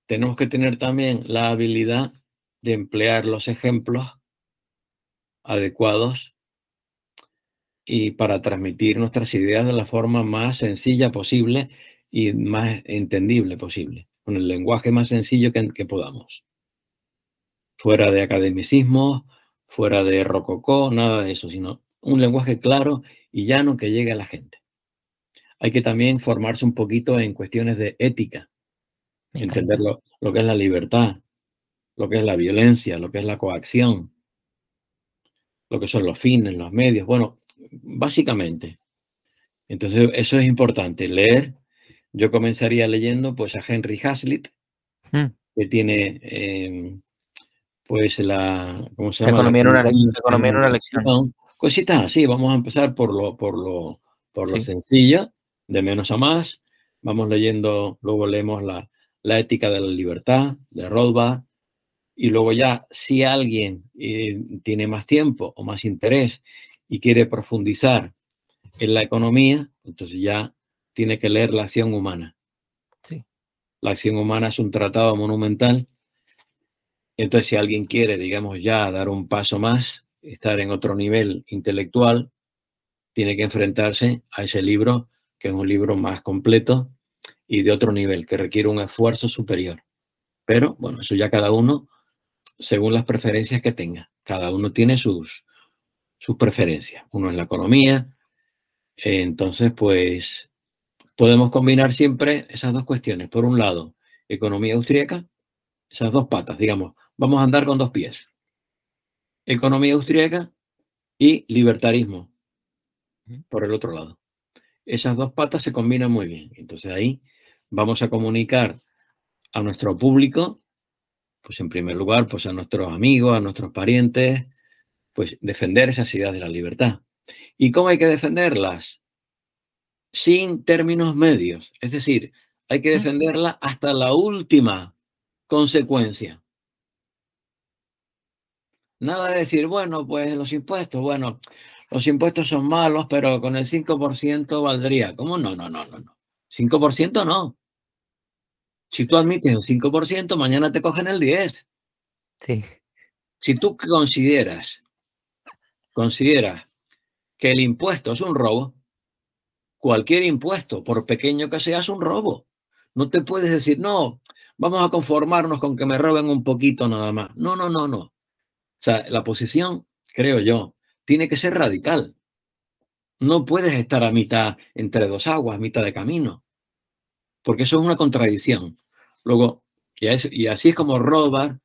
tenemos que tener también la habilidad de emplear los ejemplos adecuados y para transmitir nuestras ideas de la forma más sencilla posible y más entendible posible, con el lenguaje más sencillo que, podamos. Fuera de academicismo, fuera de rococó, nada de eso, sino un lenguaje claro y llano que llegue a la gente. Hay que también formarse un poquito en cuestiones de ética, entender lo que es la libertad, lo que es la violencia, lo que es la coacción, lo que son los fines, los medios, bueno, básicamente. Entonces, eso es importante, leer. Yo comenzaría leyendo pues a Henry Hazlitt, mm. que tiene em, pues la,
¿cómo se llama? economía, en una, economía en una lección.
Cositas así, vamos a empezar por lo, por lo, por lo sencillo, de menos a más. Vamos leyendo, luego leemos la, la ética de la libertad, de Rothbard, y luego ya, si alguien eh, tiene más tiempo o más interés y quiere profundizar en la economía, entonces ya tiene que leer la acción humana.
Sí.
La acción humana es un tratado monumental. Entonces, si alguien quiere, digamos, ya dar un paso más, estar en otro nivel intelectual, tiene que enfrentarse a ese libro, que es un libro más completo y de otro nivel, que requiere un esfuerzo superior. Pero, bueno, eso ya cada uno según las preferencias que tenga. Cada uno tiene sus, sus preferencias. Uno en la economía. Entonces, pues podemos combinar siempre esas dos cuestiones. Por un lado, economía austríaca, esas dos patas, digamos, vamos a andar con dos pies. Economía austríaca y libertarismo, por el otro lado. Esas dos patas se combinan muy bien. Entonces ahí vamos a comunicar a nuestro público pues en primer lugar, pues a nuestros amigos, a nuestros parientes, pues defender esas ideas de la libertad. ¿Y cómo hay que defenderlas? Sin términos medios, es decir, hay que defenderlas hasta la última consecuencia. Nada de decir, bueno, pues los impuestos, bueno, los impuestos son malos, pero con el 5% valdría. ¿Cómo? No, no, no, no, no. 5% no. Si tú admites un 5%, mañana te cogen el 10%.
Sí.
Si tú consideras, consideras que el impuesto es un robo, cualquier impuesto, por pequeño que sea, es un robo. No te puedes decir, no, vamos a conformarnos con que me roben un poquito nada más. No, no, no, no. O sea, la posición, creo yo, tiene que ser radical. No puedes estar a mitad entre dos aguas, mitad de camino, porque eso es una contradicción. Luego, y, así es como Rothbard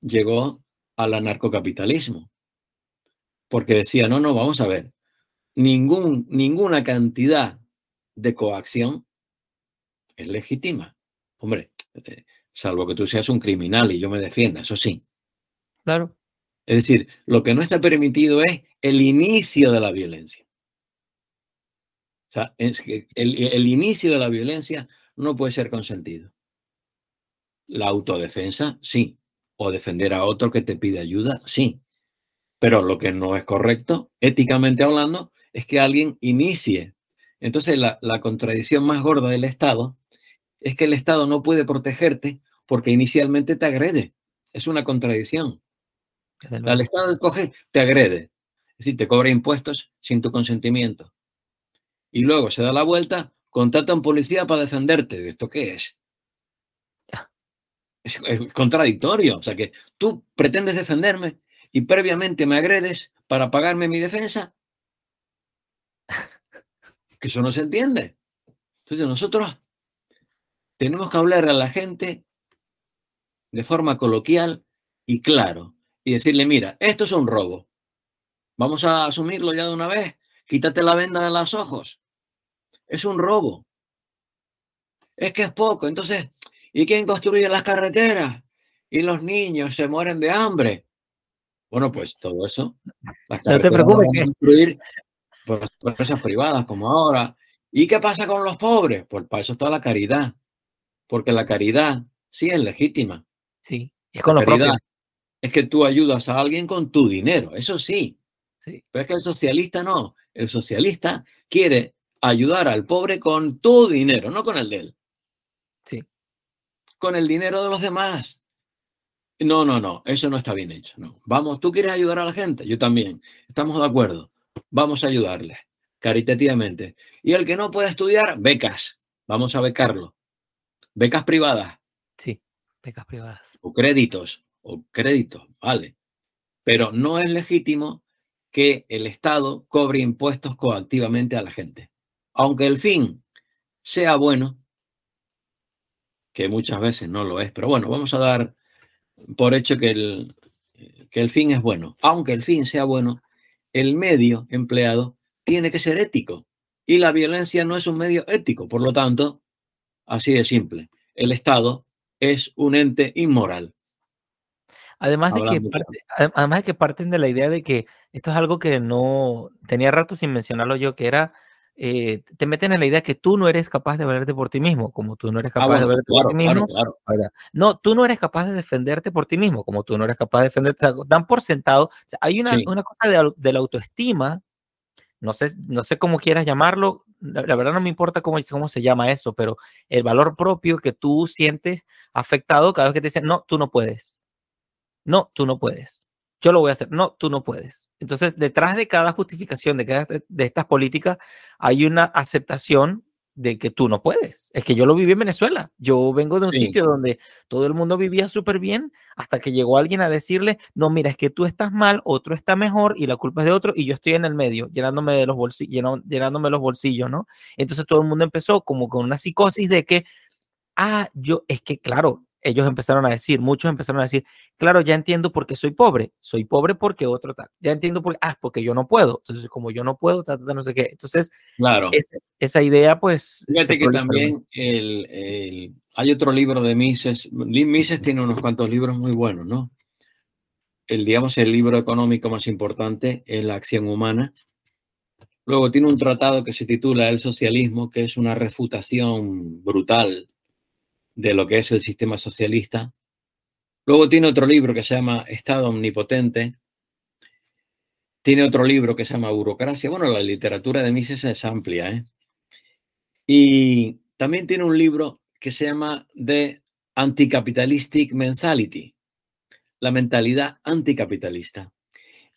llegó al anarcocapitalismo. Porque decía, no, no, vamos a ver, ningún, ninguna cantidad de coacción es legítima. Hombre, eh, salvo que tú seas un criminal y yo me defienda, eso sí.
Claro.
Es decir, lo que no está permitido es el inicio de la violencia. O sea, el inicio de la violencia no puede ser consentido. La autodefensa, sí. O defender a otro que te pide ayuda, sí. Pero lo que no es correcto, éticamente hablando, es que alguien inicie. Entonces, la, contradicción más gorda del Estado es que el Estado no puede protegerte porque inicialmente te agrede. Es una contradicción. El Estado coge, te agrede. Es decir, te cobra impuestos sin tu consentimiento. Y luego se da la vuelta, contrata a un policía para defenderte. ¿Esto qué es? es, contradictorio. O sea que tú pretendes defenderme y previamente me agredes para pagarme mi defensa. Que eso no se entiende. Entonces nosotros tenemos que hablar a la gente de forma coloquial y claro y decirle, mira, esto es un robo. Vamos a asumirlo ya de una vez. Quítate la venda de los ojos. Es un robo. Es que es poco. Entonces, ¿Y quién construye las carreteras? Y los niños se mueren de hambre. Bueno, pues todo eso.
no te preocupes. Que...
Construir por las empresas privadas como ahora. ¿Y qué pasa con los pobres? Pues para eso está la caridad. Porque la caridad sí es legítima.
Sí, es con lo propio.
Es que tú ayudas a alguien con tu dinero, eso sí.
sí.
Pero es que el socialista no. El socialista quiere ayudar al pobre con tu dinero, no con el de él.
Sí
con el dinero de los demás. No, no, no, eso no está bien hecho. No. Vamos, ¿tú quieres ayudar a la gente? Yo también. Estamos de acuerdo. Vamos a ayudarle caritativamente. Y el que no puede estudiar, becas. Vamos a becarlo. Becas privadas.
Sí, becas privadas.
O créditos, o créditos, vale. Pero no es legítimo que el Estado cobre impuestos coactivamente a la gente. Aunque el fin sea bueno, que muchas veces no lo es. Pero bueno, vamos a dar por hecho que el, que el fin es bueno. Aunque el fin sea bueno, el medio empleado tiene que ser ético. Y la violencia no es un medio ético. Por lo tanto, así de simple, el Estado es un ente inmoral.
Además de, que además de que parten de la idea de que esto es algo que no tenía rato sin mencionarlo yo, que era eh, te meten en la idea que tú no eres capaz de valerte por ti mismo, como tú no eres ah, capaz de valerte por ti mismo. No, tú no eres capaz de defenderte por ti mismo, como tú no eres capaz de defenderte. Dan por sentado. hay una, una cosa de, de, la autoestima, no sé, no sé cómo quieras llamarlo, la, verdad no me importa cómo, cómo se llama eso, pero el valor propio que tú sientes afectado cada vez que te dicen, no, tú no puedes. No, tú no puedes yo lo voy a hacer. No, tú no puedes. Entonces, detrás de cada justificación de, cada, de estas políticas hay una aceptación de que tú no puedes. Es que yo lo viví en Venezuela. Yo vengo de un sitio donde todo el mundo vivía súper bien hasta que llegó alguien a decirle, no, mira, es que tú estás mal, otro está mejor y la culpa es de otro y yo estoy en el medio, llenándome de los bolsillos, llenándome los bolsillos, ¿no? Entonces todo el mundo empezó como con una psicosis de que, ah, yo, es que claro, ellos empezaron a decir, muchos empezaron a decir, claro, ya entiendo por qué soy pobre, soy pobre porque otro tal, ya entiendo por qué, ah, porque yo no puedo, entonces como yo no puedo, no sé qué, entonces,
claro.
esa idea pues...
Fíjate que también el, hay otro libro de Mises, Mises tiene unos cuantos libros muy buenos, ¿no? El, digamos, el libro económico más importante es La acción humana. Luego tiene un tratado que se titula El socialismo, que es una refutación brutal de lo que es el sistema socialista. Luego tiene otro libro que se llama Estado Omnipotente. Tiene otro libro que se llama Burocracia. Bueno, la literatura de Mises es amplia. ¿eh? Y también tiene un libro que se llama The Anticapitalistic Mentality, la mentalidad anticapitalista.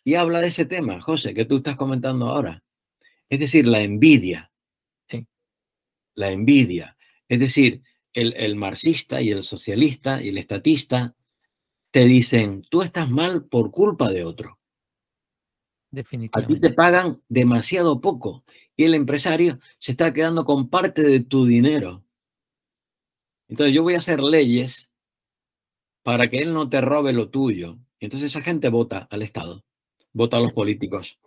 Y habla de ese tema, José, que tú estás comentando ahora. Es decir, la envidia. La envidia. Es decir, el, marxista y el socialista y el estatista te dicen, tú estás mal por culpa de otro.
Definitivamente.
A ti te pagan demasiado poco y el empresario se está quedando con parte de tu dinero. Entonces yo voy a hacer leyes para que él no te robe lo tuyo. Entonces esa gente vota al Estado, vota a los políticos,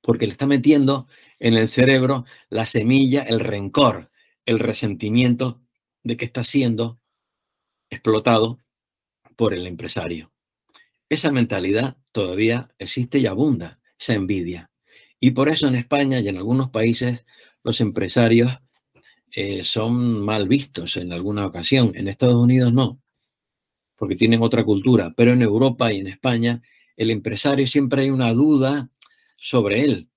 porque le está metiendo en el cerebro la semilla, el rencor, el resentimiento de que está siendo explotado por el empresario. Esa mentalidad todavía existe y abunda, esa envidia. Y por eso en España y en algunos países los empresarios eh, son mal vistos en alguna ocasión. En Estados Unidos no, porque tienen otra cultura. Pero en Europa y en España, el empresario siempre hay una duda sobre él,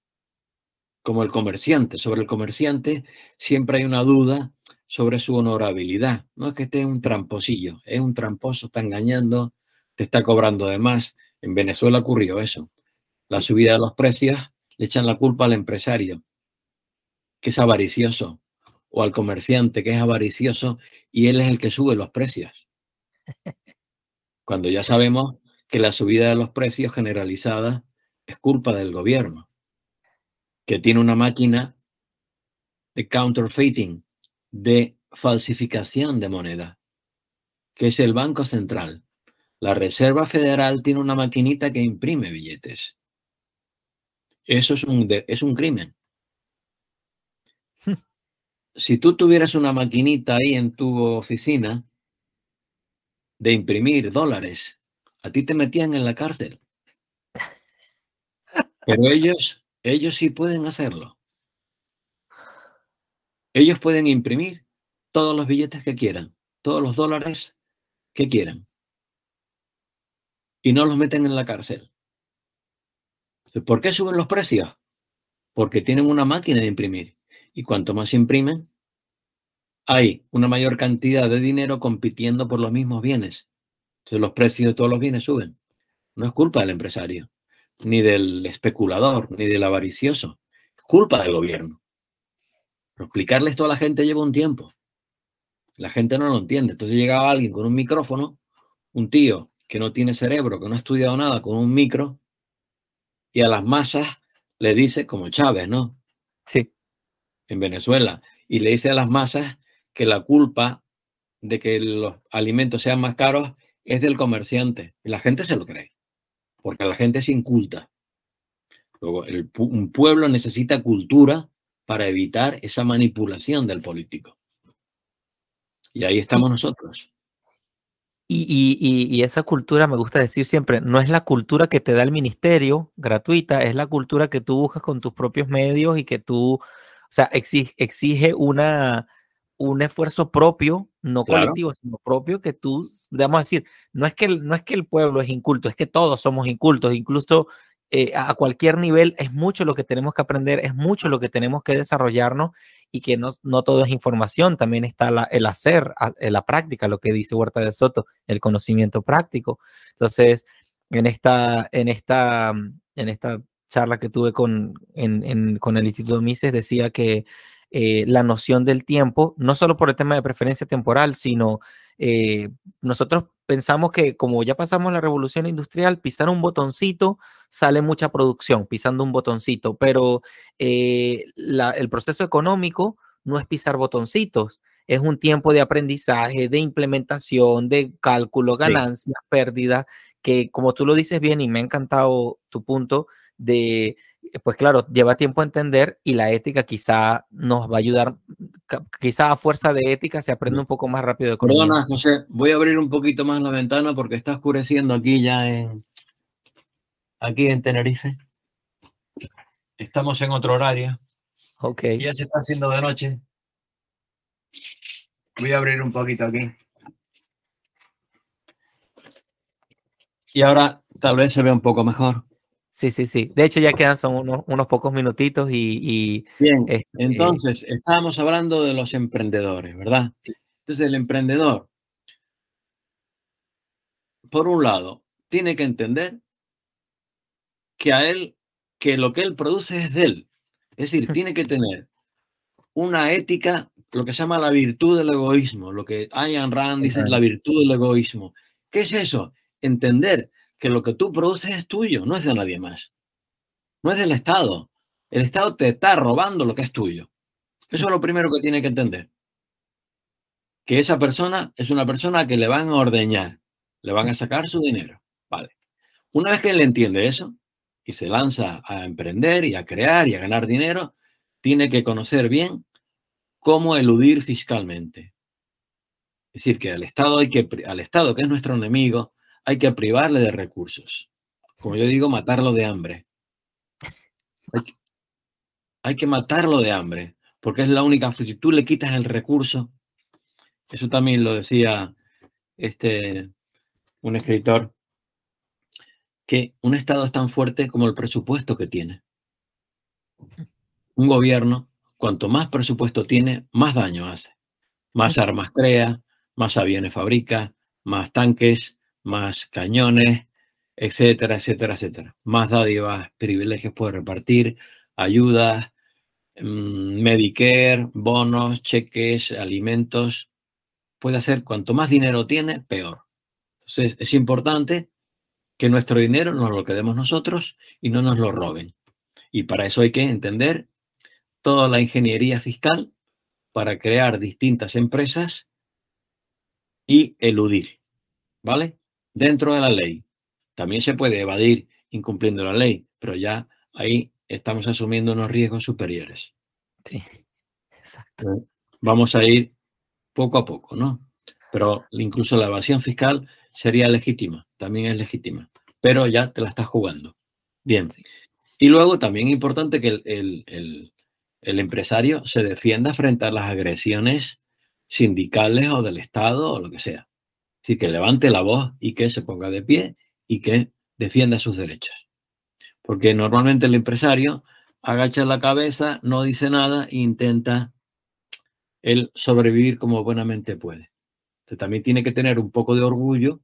como el comerciante. Sobre el comerciante siempre hay una duda sobre su honorabilidad. No es que esté un tramposillo, es un tramposo, está engañando, te está cobrando de más. En Venezuela ocurrió eso. La subida de los precios le echan la culpa al empresario, que es avaricioso, o al comerciante, que es avaricioso, y él es el que sube los precios. Cuando ya sabemos que la subida de los precios generalizada es culpa del gobierno, que tiene una máquina de counterfeiting, de falsificación de moneda, que es el Banco Central. La Reserva Federal tiene una maquinita que imprime billetes. Eso es un, es un crimen. [laughs] si tú tuvieras una maquinita ahí en tu oficina de imprimir dólares, a ti te metían en la cárcel. [laughs] Pero ellos, ellos sí pueden hacerlo. Ellos pueden imprimir todos los billetes que quieran, todos los dólares que quieran. Y no los meten en la cárcel. ¿Por qué suben los precios? Porque tienen una máquina de imprimir. Y cuanto más imprimen, hay una mayor cantidad de dinero compitiendo por los mismos bienes. Entonces los precios de todos los bienes suben. No es culpa del empresario, ni del especulador, ni del avaricioso. Es culpa del gobierno. Pero explicarle esto a la gente lleva un tiempo. La gente no lo entiende. Entonces llegaba alguien con un micrófono, un tío que no tiene cerebro, que no ha estudiado nada, con un micro, y a las masas le dice, como Chávez, ¿no?
Sí.
En Venezuela. Y le dice a las masas que la culpa de que los alimentos sean más caros es del comerciante. Y la gente se lo cree, porque la gente es inculta. Luego, un pueblo necesita cultura para evitar esa manipulación del político. Y ahí estamos nosotros.
Y, esa cultura, me gusta decir siempre, no es la cultura que te da el ministerio gratuita, es la cultura que tú buscas con tus propios medios y que tú, o sea, exige, exige una, un esfuerzo propio, no colectivo, sino propio, que tú, vamos a decir, no es, que, no es que el pueblo es inculto, es que todos somos incultos, incluso eh, a cualquier nivel es mucho lo que tenemos que aprender, es mucho lo que tenemos que desarrollarnos y que no, no todo es información, también está el hacer, la práctica, lo que dice Huerta de Soto, el conocimiento práctico. Entonces, en esta, en esta, en esta charla que tuve con, con el Instituto Mises, decía que eh, la noción del tiempo, no solo por el tema de preferencia temporal, sino eh, nosotros pensamos que como ya pasamos la revolución industrial, pisar un botoncito sale mucha producción, pisando un botoncito, pero eh, el proceso económico no es pisar botoncitos, es un tiempo de aprendizaje, de implementación, de cálculo, ganancias, pérdidas, que como tú lo dices bien y me ha encantado tu punto de pues claro, lleva tiempo a entender y la ética quizá nos va a ayudar, quizá a fuerza de ética se aprende un poco más rápido de
Perdona, José, voy a abrir un poquito más la ventana porque está oscureciendo aquí ya en, aquí en Tenerife. Estamos en otro horario.
Ok.
Ya se está haciendo de noche. Voy a abrir un poquito aquí. Y ahora tal vez se ve un poco mejor.
Sí, sí, sí. De hecho, ya quedan son unos, unos pocos minutitos y...
Bien, este, entonces, estábamos hablando de los emprendedores, ¿verdad? Entonces, el emprendedor, por un lado, tiene que entender que a él, que lo que él produce es de él. Es decir, tiene que tener una ética, lo que se llama la virtud del egoísmo, lo que Ayn Rand dice la virtud del egoísmo. ¿Qué es eso? Entender que lo que tú produces es tuyo, no es de nadie más. No es del Estado. El Estado te está robando lo que es tuyo. Eso es lo primero que tiene que entender. Que esa persona es una persona que le van a ordeñar, le van a sacar su dinero. Vale. Una vez que él entiende eso y se lanza a emprender y a crear y a ganar dinero, tiene que conocer bien cómo eludir fiscalmente. Es decir, que al Estado hay que, al Estado, que es nuestro enemigo, hay que privarle de recursos. Como yo digo, matarlo de hambre. Hay que, matarlo de hambre, porque es la única, si tú le quitas el recurso, eso también lo decía este, un escritor, que un Estado es tan fuerte como el presupuesto que tiene. Un gobierno, cuanto más presupuesto tiene, más daño hace. Más armas crea, más aviones fabrica, más tanques, más cañones, etcétera, etcétera, etcétera. Más dádivas, privilegios puede repartir, ayudas, mm, Medicare, bonos, cheques, alimentos. Puede hacer cuanto más dinero tiene, peor. Entonces es importante que nuestro dinero nos lo quedemos nosotros y no nos lo roben. Y para eso hay que entender toda la ingeniería fiscal para crear distintas empresas y eludir. ¿Vale? Dentro de la ley. También se puede evadir incumpliendo la ley, pero ya ahí estamos asumiendo unos riesgos superiores.
Sí, exacto.
Vamos a ir poco a poco, ¿no? Pero incluso la evasión fiscal sería legítima, también es legítima, pero ya te la estás jugando. Bien. Y luego también es importante que el, el empresario se defienda frente a las agresiones sindicales o del Estado o lo que sea. Sí, que levante la voz y que se ponga de pie y que defienda sus derechos. Porque normalmente el empresario agacha la cabeza, no dice nada e intenta él sobrevivir como buenamente puede. Entonces, también tiene que tener un poco de orgullo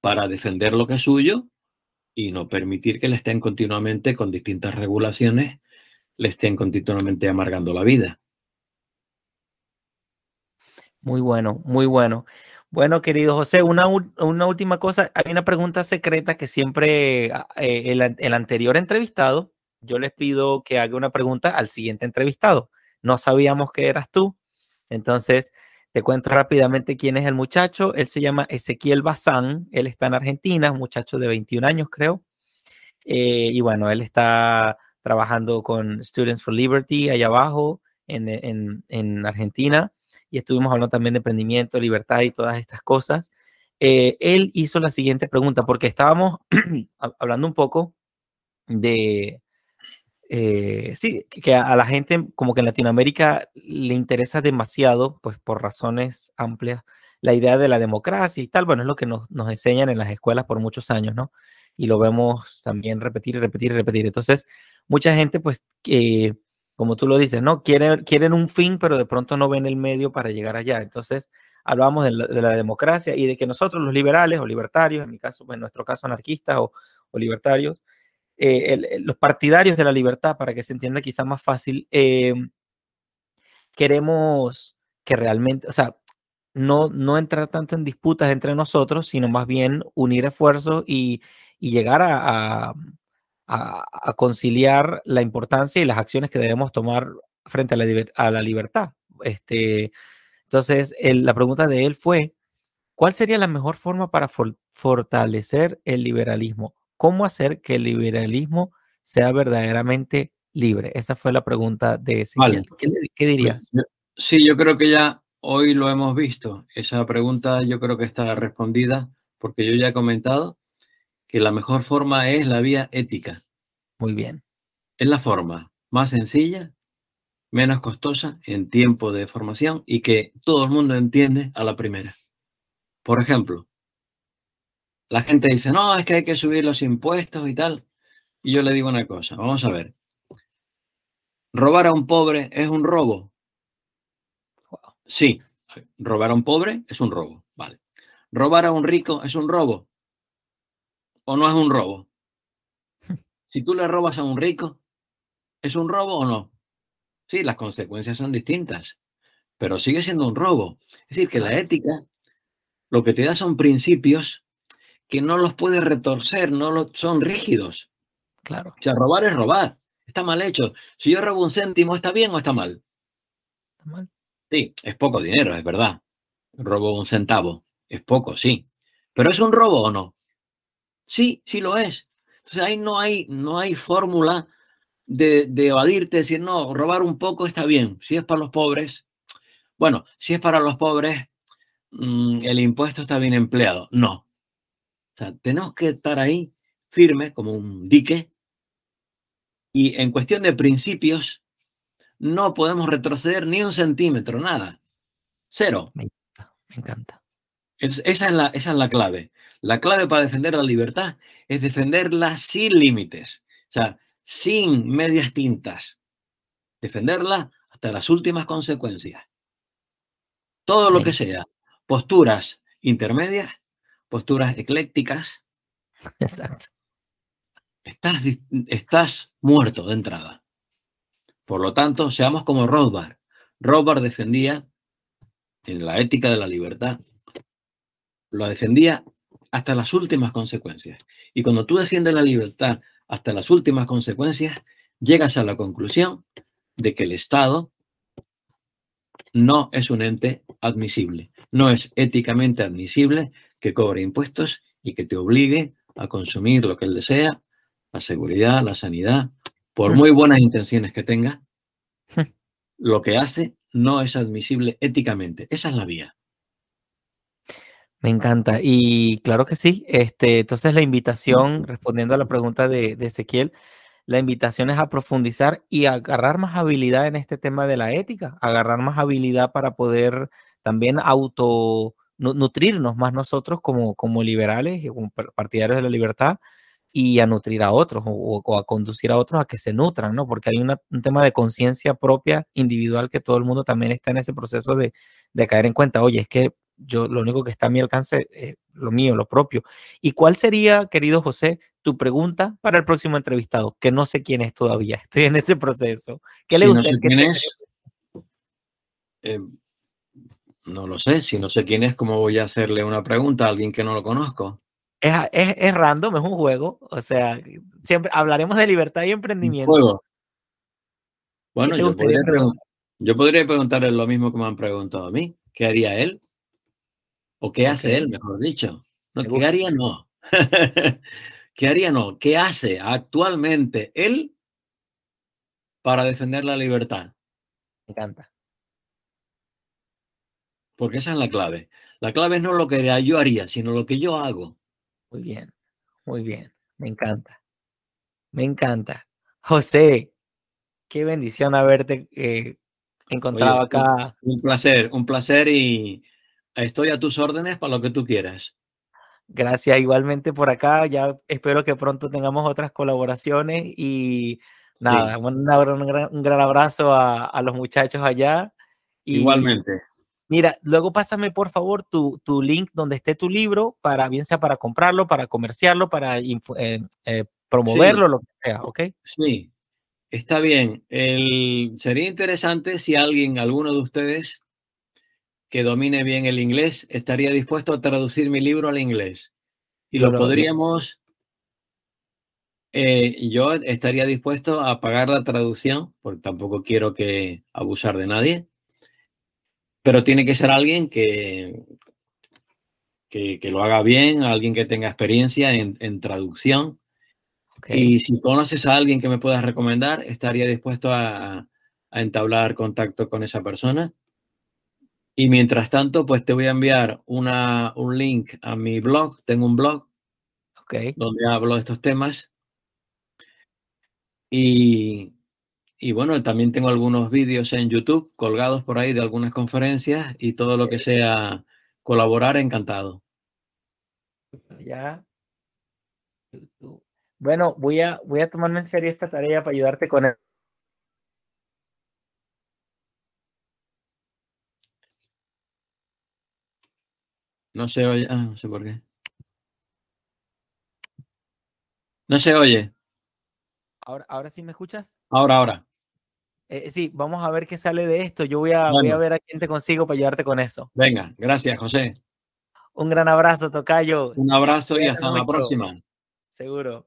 para defender lo que es suyo y no permitir que le estén continuamente con distintas regulaciones, le estén continuamente amargando la vida.
Muy bueno, muy bueno. Bueno, querido José, una, última cosa. Hay una pregunta secreta que siempre ah, eh, el, anterior entrevistado, yo les pido que haga una pregunta al siguiente entrevistado. No sabíamos que eras tú. Entonces, te cuento rápidamente quién es el muchacho. Él se llama Ezequiel Bazán. Él está en Argentina, muchacho de 21 años, creo. Eh, y bueno, él está trabajando con Students for Liberty allá abajo en, en Argentina y estuvimos hablando también de emprendimiento, libertad y todas estas cosas. eh, él hizo la siguiente pregunta, porque estábamos [clears throat] hablando un poco de, eh, sí, que a, la gente como que en Latinoamérica le interesa demasiado, pues por razones amplias, la idea de la democracia y tal. Bueno, es lo que nos, nos enseñan en las escuelas por muchos años, ¿no? Y lo vemos también repetir y repetir y repetir. Entonces, mucha gente, pues, que, como tú lo dices, ¿no? Quieren, quieren un fin, pero de pronto no ven el medio para llegar allá. Entonces, hablamos de la, democracia y de que nosotros los liberales o libertarios, en mi caso, en nuestro caso anarquistas o, libertarios, eh, los partidarios de la libertad, para que se entienda quizá más fácil, eh, queremos que realmente, o sea, no, no entrar tanto en disputas entre nosotros, sino más bien unir esfuerzos y, llegar a, a, conciliar la importancia y las acciones que debemos tomar frente a la, a la libertad. Este, entonces, la pregunta de él fue, ¿cuál sería la mejor forma para fortalecer el liberalismo? ¿Cómo hacer que el liberalismo sea verdaderamente libre? Esa fue la pregunta de Ezequiel. ¿Qué, ¿Qué, dirías?
Sí, yo creo que ya hoy lo hemos visto. Esa pregunta yo creo que está respondida porque yo ya he comentado que la mejor forma es la vía ética.
Muy bien.
Es la forma más sencilla menos costosa en tiempo de formación y que todo el mundo entiende a la primera. Por ejemplo, la gente dice, no, es que hay que subir los impuestos y tal. Y yo le digo una cosa, vamos a ver. ¿Robar a un pobre es un robo? Sí, robar a un pobre es un robo, vale. ¿Robar a un rico es un robo? ¿O no es un robo? [laughs] Si tú le robas a un rico, ¿es un robo o no? Sí, las consecuencias son distintas, pero sigue siendo un robo. Es decir, que la ética lo que te da son principios que no los puedes retorcer, no son rígidos.
Claro.
O sea, robar es robar. Está mal hecho. Si yo robo un céntimo, ¿está bien o está mal?
Está mal.
Sí, es poco dinero, es verdad. Robo un centavo. Es poco, sí. Pero ¿es un robo o no? Sí, sí lo es. Entonces ahí no hay, no hay fórmula de, evadirte, decir, no, robar un poco está bien. Si es para los pobres, bueno, si es para los pobres, mm, el impuesto está bien empleado. No. O sea, tenemos que estar ahí firme como un dique y en cuestión de principios no podemos retroceder ni un centímetro, nada. Cero.
Me encanta.
esa, es la, esa es la clave. La clave para defender la libertad es defenderla sin límites. O sea, sin medias tintas. Defenderla hasta las últimas consecuencias. Todo lo que sea. Posturas intermedias, posturas eclécticas. [laughs]
Exacto.
Estás, estás muerto de entrada. Por lo tanto, seamos como Rothbard. Rothbard defendía en la ética de la libertad, lo defendía hasta las últimas consecuencias. Y cuando tú defiendes la libertad hasta las últimas consecuencias, llegas a la conclusión de que el Estado no es un ente admisible, no es éticamente admisible que cobre impuestos y que te obligue a consumir lo que él desea, la seguridad, la sanidad, por muy buenas intenciones que tenga, lo que hace no es admisible éticamente. Esa es la vía.
Me encanta. Y claro que sí. Este, entonces la invitación, respondiendo a la pregunta de, Ezequiel, la invitación es a profundizar y agarrar más habilidad en este tema de la ética, agarrar más habilidad para poder también auto nutrirnos más nosotros como, como liberales y como partidarios de la libertad y a nutrir a otros o, a conducir a otros a que se nutran, ¿no? Porque hay un tema de conciencia propia individual que todo el mundo también está en ese proceso de, de caer en cuenta, oye, es que yo lo único que está a mi alcance es lo mío, lo propio. ¿Y cuál sería, querido José, tu pregunta para el próximo entrevistado? Que no sé quién es todavía, [laughs] estoy en ese proceso. ¿Qué le gusta?
No, quién es, eh, no lo sé, si no sé quién es, ¿cómo voy a hacerle una pregunta a alguien que no lo conozco?
Es, es, random, es un juego, o sea, siempre hablaremos de libertad y emprendimiento.
Bueno, yo podría, yo podría preguntarle lo mismo que me han preguntado a mí. ¿Qué haría él? ¿O qué hace él, mejor dicho? No, ¿Qué haría no? [laughs] ¿Qué haría no? ¿Qué hace actualmente él para defender la libertad?
Me encanta.
Porque esa es la clave. La clave es no lo que yo haría, sino lo que yo hago.
Muy bien, muy bien. Me encanta. Me encanta. José, qué bendición haberte eh, encontrado acá.
Un placer, un placer y estoy a tus órdenes para lo que tú quieras.
Gracias igualmente por acá. Ya espero que pronto tengamos otras colaboraciones y nada, un, gran, abrazo a, los muchachos allá.
igualmente.
Mira, luego pásame por favor tu, tu, link donde esté tu libro para bien sea para comprarlo, para comerciarlo, para eh, eh, promoverlo, lo que sea, ¿ok?
Sí, está bien. El, sería interesante si alguien, alguno de ustedes que domine bien el inglés, estaría dispuesto a traducir mi libro al inglés. Y lo podríamos, eh, yo estaría dispuesto a pagar la traducción, porque tampoco quiero que abusar de nadie, pero tiene que ser alguien que, que, lo haga bien, alguien que tenga experiencia en, traducción. Y si conoces a alguien que me puedas recomendar, estaría dispuesto a, a entablar contacto con esa persona. Y mientras tanto, pues te voy a enviar una, un link a mi blog. Tengo un blog
okay.
donde hablo de estos temas. Y, y, bueno, también tengo algunos vídeos en YouTube colgados por ahí de algunas conferencias y todo lo que sea colaborar, encantado.
Ya. Bueno, voy a, voy a tomarme en serio esta tarea para ayudarte con
No se oye. Ah, no sé por qué. No se oye.
Ahora, ahora sí me escuchas.
Ahora, ahora.
Eh, sí, vamos a ver qué sale de esto. Yo voy a, voy a ver a quién te consigo para ayudarte con eso.
Venga, gracias, José.
Un gran abrazo, Tocayo.
Un abrazo y hasta la próxima.
Seguro.